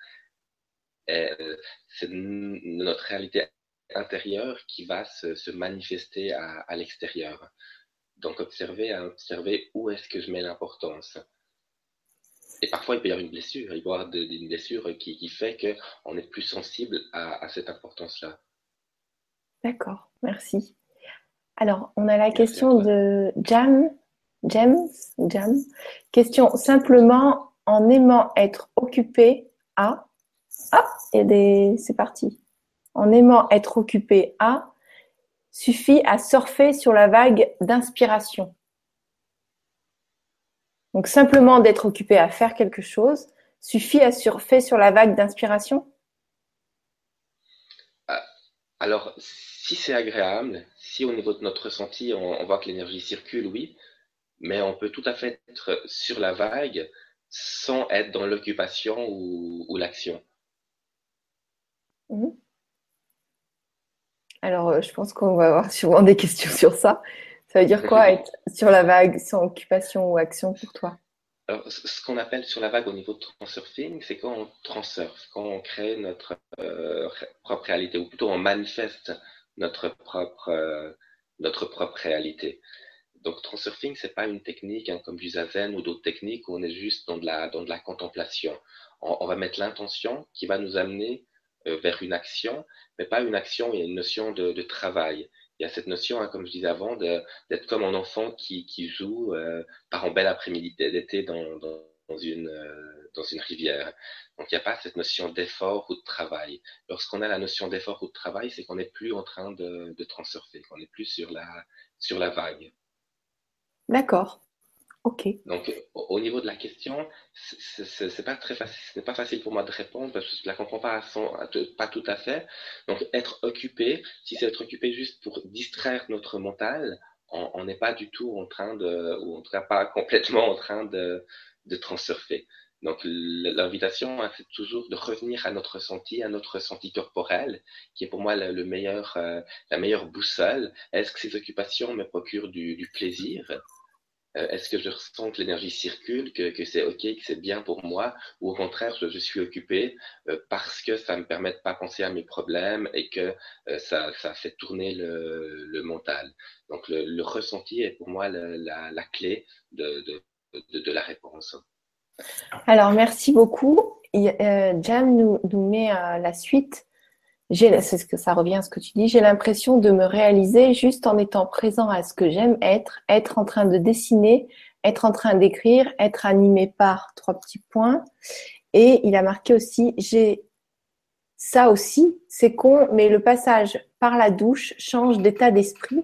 Euh, c'est notre réalité intérieure qui va se, se manifester à, à l'extérieur. Donc observer, à observer où est-ce que je mets l'importance. Et parfois, il peut y avoir une blessure. Il peut y avoir de, une blessure qui, qui fait qu'on est plus sensible à, à cette importance-là. D'accord, merci. Alors, on a la merci question de Jam James, Jam. Question simplement en aimant être occupé à. Des... c'est parti. En aimant être occupé à, suffit à surfer sur la vague d'inspiration. Donc simplement d'être occupé à faire quelque chose suffit à surfer sur la vague d'inspiration ah, Alors, si c'est agréable, si au niveau de notre ressenti, on, voit que l'énergie circule, oui, mais on peut tout à fait être sur la vague sans être dans l'occupation ou, l'action. Mhm. Alors, euh, je pense qu'on va avoir souvent des questions [LAUGHS] sur ça. Ça veut dire quoi [LAUGHS] être sur la vague sans occupation ou action pour toi? Alors, ce qu'on appelle sur la vague au niveau de transurfing, c'est quand on transurfe, quand on crée notre euh, propre réalité, ou plutôt on manifeste notre propre, euh, notre propre réalité. Donc, transurfing, c'est pas une technique hein, comme du zazen ou d'autres techniques où on est juste dans de la, contemplation. On, va mettre l'intention qui va nous amener euh, vers une action, mais pas une action, il y a une notion de, travail il y a cette notion, hein, comme je disais avant, d'être comme un enfant qui, joue euh, par un bel après-midi d'été dans, dans, une, euh, dans une rivière. Donc, il n'y a pas cette notion d'effort ou de travail. Lorsqu'on a la notion d'effort ou de travail, c'est qu'on n'est plus en train de, de transurfer, qu'on n'est plus sur la vague. D'accord. Ok. Donc, au niveau de la question, c'est pas très facile, ce n'est pas facile pour moi de répondre parce que je la comprends pas tout à fait. Donc, être occupé, si c'est être occupé juste pour distraire notre mental, on n'est pas du tout en train de, ou en tout cas pas [LAUGHS] complètement en train de, de transurfer. Donc, l'invitation, hein, c'est toujours de revenir à notre ressenti, à notre ressenti corporel, qui est pour moi euh, la meilleure boussole. Est-ce que ces occupations me procurent du, plaisir? Euh, est-ce que je ressens que l'énergie circule, que, c'est OK, que c'est bien pour moi, ou au contraire, je, suis occupé euh, parce que ça me permet de pas penser à mes problèmes et que ça, fait tourner le, mental. Donc le, ressenti est pour moi la, clé de, la réponse. Alors merci beaucoup. Jam nous, met la suite c'est ce que ça revient à ce que tu dis, j'ai l'impression de me réaliser juste en étant présent à ce que j'aime être, être en train de dessiner, être en train d'écrire, être animé par trois petits points. Et il a marqué aussi, j'ai ça aussi, c'est con, mais le passage par la douche change d'état d'esprit,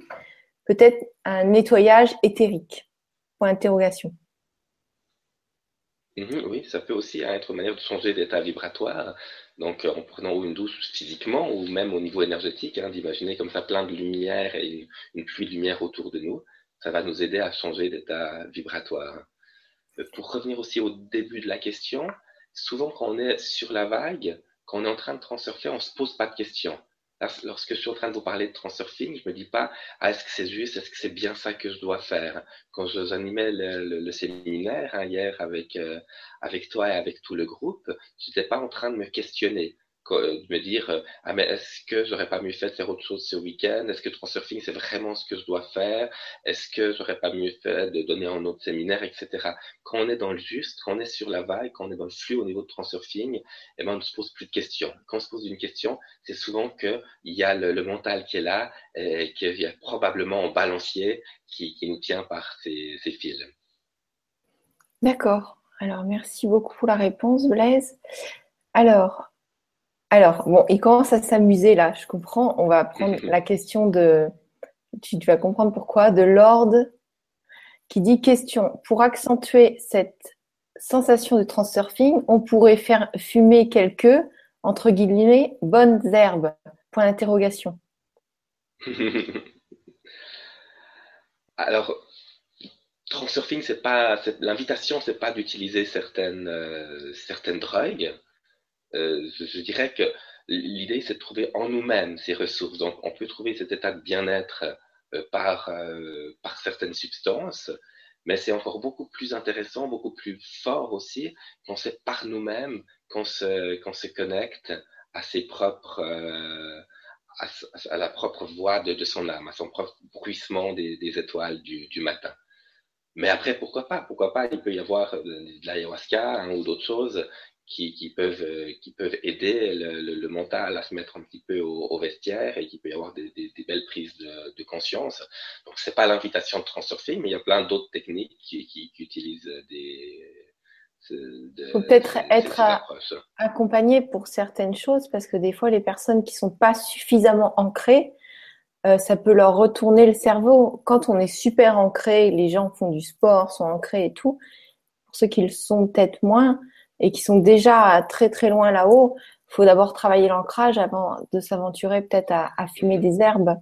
peut-être un nettoyage éthérique. Point interrogation. Mhm, oui, ça peut aussi être une manière de changer d'état vibratoire. Donc, en prenant une douche physiquement ou même au niveau énergétique, hein, d'imaginer comme ça plein de lumière et une, pluie de lumière autour de nous, ça va nous aider à changer d'état vibratoire. Euh, pour revenir aussi au début de la question, souvent quand on est sur la vague, quand on est en train de transurfer, on se pose pas de questions lorsque je suis en train de vous parler de transurfing, je me dis pas, ah, est-ce que c'est juste, est-ce que c'est bien ça que je dois faire? Quand j'animais le, le, séminaire hein, hier avec, euh, avec toi et avec tout le groupe, je n'étais pas en train de me questionner de me dire euh, ah mais est-ce que j'aurais pas mieux fait de faire autre chose ce week-end? Est-ce que transurfing c'est vraiment ce que je dois faire? Est-ce que j'aurais pas mieux fait de donner un autre séminaire, etc. Quand on est dans le juste, quand on est sur la vague, quand on est dans le flux au niveau de transurfing, eh ben on ne se pose plus de questions. Quand on se pose une question, c'est souvent que il y a le, mental qui est là et qu'il y probablement un balancier qui, qui nous tient par ces, ces fils. D'accord. Alors merci beaucoup pour la réponse, Blaise. Alors, alors, bon, il commence à s'amuser là, je comprends. On va prendre [LAUGHS] la question de, tu, vas comprendre pourquoi, de Lord qui dit question, pour accentuer cette sensation de transurfing, on pourrait faire fumer quelques, entre guillemets, bonnes herbes. Point d'interrogation. [LAUGHS] Alors, transurfing, c'est pas, l'invitation, c'est pas d'utiliser certaines, euh, certaines drogues euh, je, dirais que l'idée, c'est de trouver en nous-mêmes ces ressources. Donc, on peut trouver cet état de bien-être euh, par, euh, par certaines substances, mais c'est encore beaucoup plus intéressant, beaucoup plus fort aussi quand c'est par nous-mêmes qu'on se, se connecte à ses propres, la propre voix de, son âme, à son propre bruissement des, étoiles du, du, matin. Mais après, pourquoi pas? Pourquoi pas? Il peut y avoir de, l'ayahuasca hein, ou d'autres choses qui, peuvent, euh, qui peuvent aider le, mental à se mettre un petit peu au, vestiaire et qui peut y avoir des, belles prises de, conscience. Donc, c'est pas l'invitation de transurfing, mais il y a plein d'autres techniques qui, qui, utilisent des. Il faut peut-être être accompagné pour certaines choses parce que des fois, les personnes qui sont pas suffisamment ancrées euh, ça peut leur retourner le cerveau. Quand on est super ancré, les gens font du sport, sont ancrés et tout. Pour ceux qui le sont peut-être moins et qui sont déjà très très loin là-haut, il faut d'abord travailler l'ancrage avant de s'aventurer peut-être à, à fumer des herbes.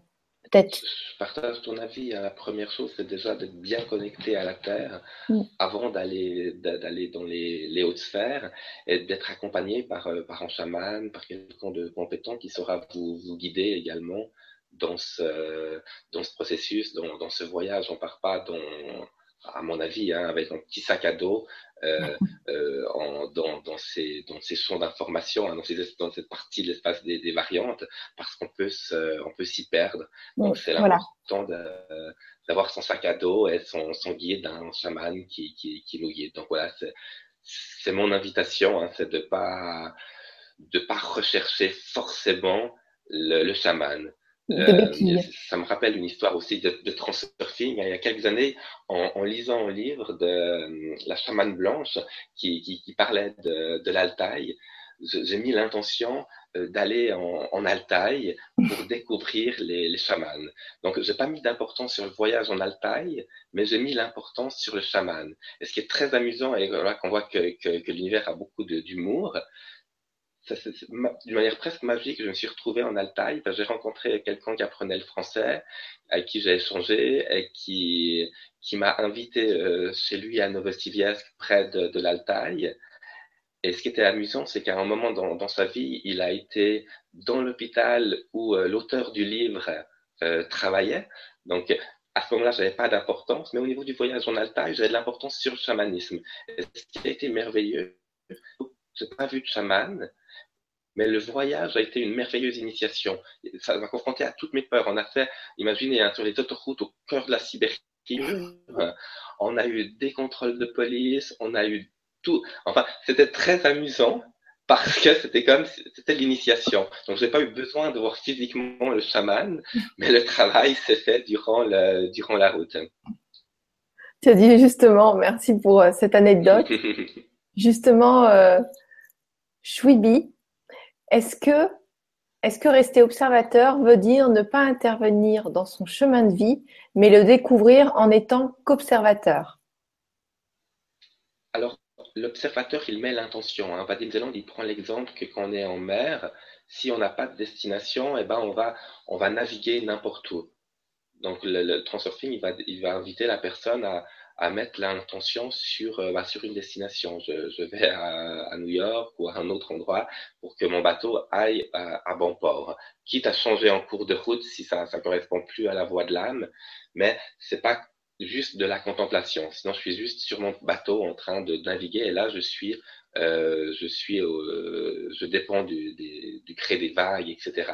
Peut-être. Je partage ton avis. Hein. La première chose, c'est déjà d'être bien connecté à la Terre mm. avant d'aller d'aller dans les, les, hautes sphères et d'être accompagné par, euh, par un chaman, par quelqu'un de compétent qui saura vous, vous guider également dans ce, dans ce processus, dans, dans ce voyage. On part pas dans, à mon avis, hein, avec un petit sac à dos euh, euh, en, dans, dans, ces, dans ces champs d'information, hein, dans, dans, cette partie de l'espace des, des, variantes, parce qu'on peut on peut s'y perdre. Donc c'est important d'avoir son sac à dos et son, son guide, un chaman qui, qui, qui nous guide. Donc voilà, c'est mon invitation, hein, c'est de pas de pas rechercher forcément le, le chaman. Euh, ça me rappelle une histoire aussi de, de transurfing. Il y a quelques années, en, en, lisant un livre de euh, la chamane blanche qui, qui, qui parlait de, de l'Altaï, j'ai mis l'intention euh, d'aller en, en Altaï pour [LAUGHS] découvrir les, les chamans. Donc, j'ai pas mis d'importance sur le voyage en Altaï, mais j'ai mis l'importance sur le chaman. Et ce qui est très amusant, et voilà qu'on voit que, que, que l'univers a beaucoup d'humour, d'une manière presque magique, je me suis retrouvé en Altaï. J'ai rencontré quelqu'un qui apprenait le français, avec qui j'ai échangé et qui, m'a invité euh, chez lui à Novosibirsk, près de, de l'Altaï. Et ce qui était amusant, c'est qu'à un moment dans, sa vie, il a été dans l'hôpital où euh, l'auteur du livre euh, travaillait. Donc, à ce moment-là, j'avais pas d'importance, mais au niveau du voyage en Altaï, j'avais de l'importance sur le chamanisme. Et ce qui a été merveilleux, j'ai pas vu de chaman, mais le voyage a été une merveilleuse initiation. Ça m'a confronté à toutes mes peurs. On a fait, imaginez, hein, sur les autoroutes au cœur de la Sibérie, euh, on a eu des contrôles de police, on a eu tout. Enfin, c'était très amusant parce que c'était comme c'était l'initiation. Donc, j'ai pas eu besoin de voir physiquement le chaman, [LAUGHS] mais le travail s'est fait durant, le, durant la route. Tu as dit justement, merci pour euh, cette anecdote. [LAUGHS] justement, euh, Chouibi, est-ce que, est que rester observateur veut dire ne pas intervenir dans son chemin de vie, mais le découvrir en étant qu'observateur? Alors, l'observateur, il met l'intention. Hein. Vadim Zeland, il prend l'exemple que quand on est en mer, si on n'a pas de destination, eh ben, on, va, on va naviguer n'importe où. Donc, le, le transurfing, il va, il va inviter la personne à, à mettre l'intention sur, euh, bah, sur une destination. Je, je vais à, à, New York ou à un autre endroit pour que mon bateau aille à, à, bon port. Quitte à changer en cours de route si ça ne correspond plus à la voie de l'âme, mais c'est pas juste de la contemplation. Sinon, je suis juste sur mon bateau en train de naviguer et là, je suis, euh, je suis, euh, je dépends du, du, du cré des vagues, etc.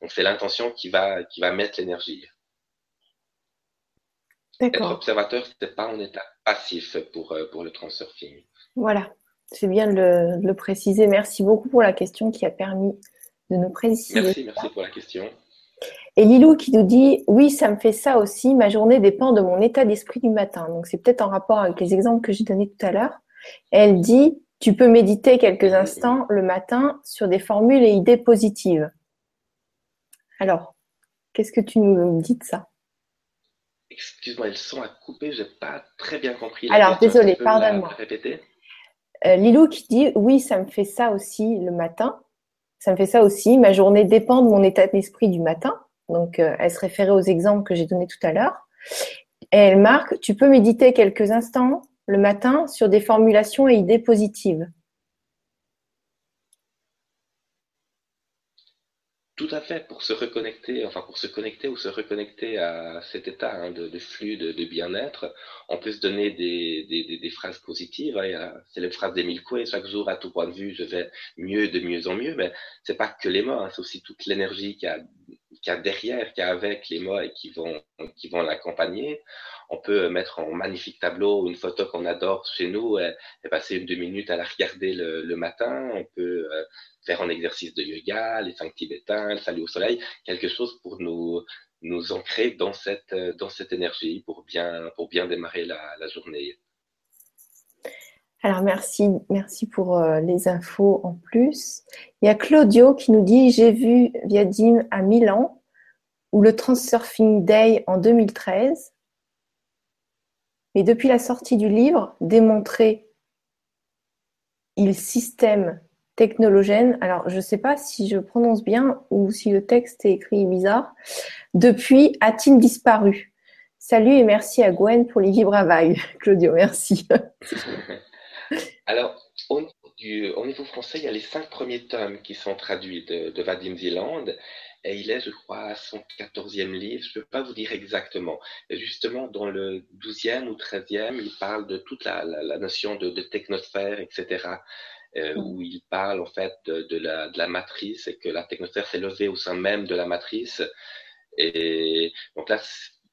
Donc, c'est l'intention qui va, qui va mettre l'énergie. Être observateur, c'est pas en état passif pour, euh, pour le transurfing. Voilà, c'est bien de le, de le, préciser. Merci beaucoup pour la question qui a permis de nous préciser. Merci, merci pour la question. Et Lilou qui nous dit Oui, ça me fait ça aussi. Ma journée dépend de mon état d'esprit du matin. Donc, c'est peut-être en rapport avec les exemples que j'ai donnés tout à l'heure. Elle dit Tu peux méditer quelques instants le matin sur des formules et idées positives. Alors, qu'est-ce que tu nous dis de ça? Excuse-moi, le son a coupé, j'ai pas très bien compris. Alors, désolé, pardonne-moi. Euh, Lilou qui dit Oui, ça me fait ça aussi le matin. Ça me fait ça aussi. Ma journée dépend de mon état d'esprit du matin. Donc, euh, elle se référait aux exemples que j'ai donnés tout à l'heure. Et elle marque Tu peux méditer quelques instants le matin sur des formulations et idées positives. Tout à fait, pour se reconnecter, enfin pour se connecter ou se reconnecter à cet état hein, de, de, flux de, de bien-être, on peut se donner des, des, des phrases positives. Hein, c'est les phrases d'Emile Coué, chaque jour à tout point de vue, je vais mieux de mieux en mieux, mais c'est pas que les mots, hein, c'est aussi toute l'énergie qu'il y, a, qu'il y a derrière, qu'il y a avec les mots et qui vont, qui vont l'accompagner. On peut mettre en magnifique tableau une photo qu'on adore chez nous et, passer une deux minutes à la regarder le, matin. On peut euh, faire un exercice de yoga, les cinq tibétains, le salut au soleil, quelque chose pour nous, nous ancrer dans cette, dans cette énergie pour bien, pour bien démarrer la journée. Alors merci, merci pour euh, les infos en plus. Il y a Claudio qui nous dit j'ai vu Viadim à Milan ou le Transurfing Day en 2013. Mais depuis la sortie du livre, démontrer il système technologène, alors je ne sais pas si je prononce bien ou si le texte est écrit bizarre, depuis a-t-il disparu? Salut et merci à Gwen pour les vagues. [LAUGHS] Claudio, merci. [LAUGHS] alors, au, niveau français, il y a les cinq premiers tomes qui sont traduits de, Vadim Zieland. Et il est, je crois, à son quatorzième livre. Je ne peux pas vous dire exactement. Et justement, dans le douzième ou treizième, il parle de toute la, notion de, technosphère, etc. Euh, mm. où il parle en fait de, la, de, la, matrice et que la technosphère s'est levée au sein même de la matrice. Et donc là,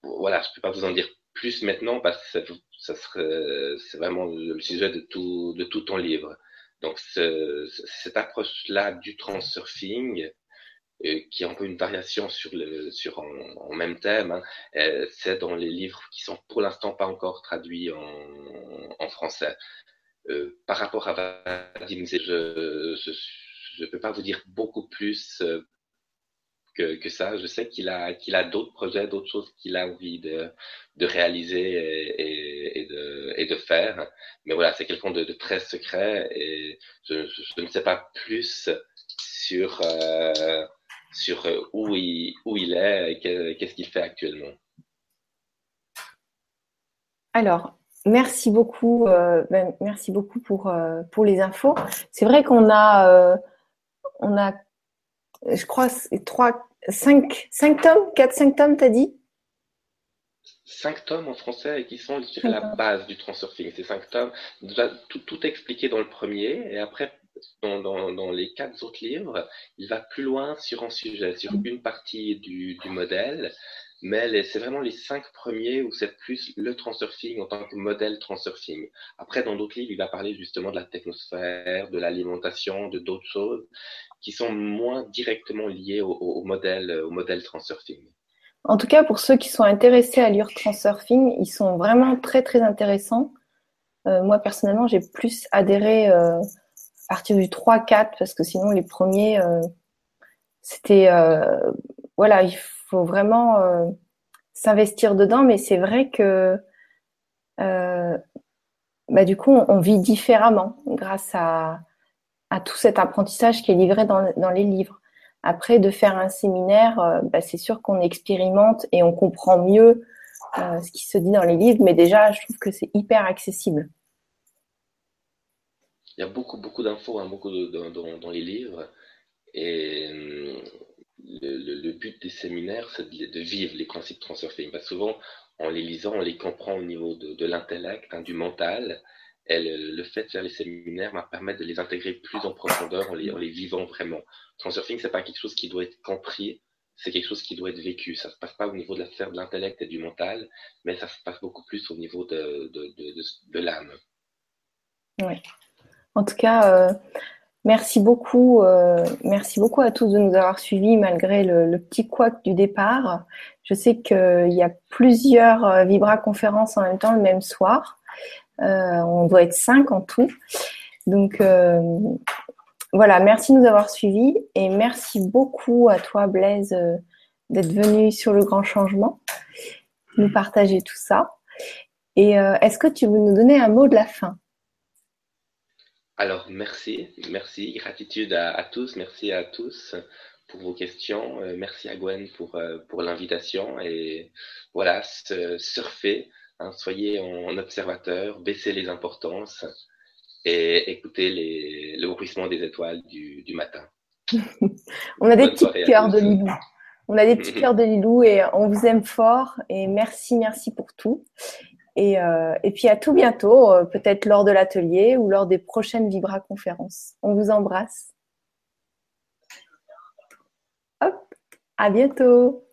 voilà, je ne peux pas vous en dire plus maintenant parce que ça serait, c'est vraiment le sujet de tout, ton livre. Donc, cette approche-là du transurfing, euh, qui est un peu une variation sur le, en, même thème, hein, euh, c'est dans les livres qui sont pour l'instant pas encore traduits en, français. Euh, par rapport à Vadim, je ne peux pas vous dire beaucoup plus euh, que, ça. Je sais qu'il a, qu'il a d'autres projets, d'autres choses qu'il a envie de, de réaliser et, de, et, de, faire. Mais voilà, c'est quelqu'un de, de, très secret et je, ne sais pas plus sur, euh, sur où, il, où il est et qu'est-ce qu'il fait actuellement. Alors, merci beaucoup, euh, ben, merci beaucoup pour, euh, pour les infos. C'est vrai qu'on a, euh, on a je crois, trois, cinq, cinq tomes, quatre, cinq tomes, t'as dit? Cinq tomes en français et qui sont la base du transurfing. C'est cinq tomes. Tout, tout expliqué dans le premier et après, dans, dans, dans, les quatre autres livres, il va plus loin sur un sujet, sur mm. une partie du, du modèle mais c'est vraiment les cinq premiers où c'est plus le transurfing en tant que modèle transurfing. Après, dans d'autres livres, il va parler justement de la technosphère, de l'alimentation, de d'autres choses qui sont moins directement liées au, modèle, au modèle transurfing. En tout cas, pour ceux qui sont intéressés à lire transurfing, ils sont vraiment très très intéressants. Euh, moi personnellement, j'ai plus adhéré euh, à partir du 3-4 parce que sinon les premiers, euh, c'était voilà, il faut vraiment euh, s'investir dedans, mais c'est vrai que euh, bah, du coup, on, vit différemment grâce à, à, tout cet apprentissage qui est livré dans, les livres. Après, de faire un séminaire, euh, bah, c'est sûr qu'on expérimente et on comprend mieux ce qui se dit dans les livres, mais déjà, je trouve que c'est hyper accessible. Il y a beaucoup, beaucoup d'infos, hein, dans, les livres. Et le, but des séminaires, c'est de, vivre les principes transurfing. Souvent, en les lisant, on les comprend au niveau de, l'intellect, hein, du mental. Le, fait de faire les séminaires m'a permis de les intégrer plus en profondeur en les, vivant vraiment. Transurfing, c'est pas quelque chose qui doit être compris, c'est quelque chose qui doit être vécu. Ça se passe pas au niveau de la sphère de l'intellect et du mental, mais ça se passe beaucoup plus au niveau de, l'âme. Oui. En tout cas, euh, Merci beaucoup, euh, merci beaucoup à tous de nous avoir suivis malgré le, petit couac du départ. Je sais qu'il y a plusieurs euh, Vibra conférences en même temps le même soir. Euh, on doit être cinq en tout. Donc voilà, merci de nous avoir suivis et merci beaucoup à toi Blaise d'être venu sur le grand changement, nous partager tout ça. Et est-ce que tu veux nous donner un mot de la fin? Alors, merci, merci, gratitude à, tous, merci à tous pour vos questions, euh, merci à Gwen pour, euh, l'invitation et voilà, surfez, hein, soyez en observateur, baissez les importances et écoutez les, le bruissement des étoiles du, du matin. [LAUGHS] on a des petits cœurs de Lilou. On a des petits [LAUGHS] cœurs de Lilou et on vous aime fort et merci, merci pour tout. Et, euh, et puis à tout bientôt, euh, peut-être lors de l'atelier ou lors des prochaines Vibra conférences. On vous embrasse. Hop, à bientôt.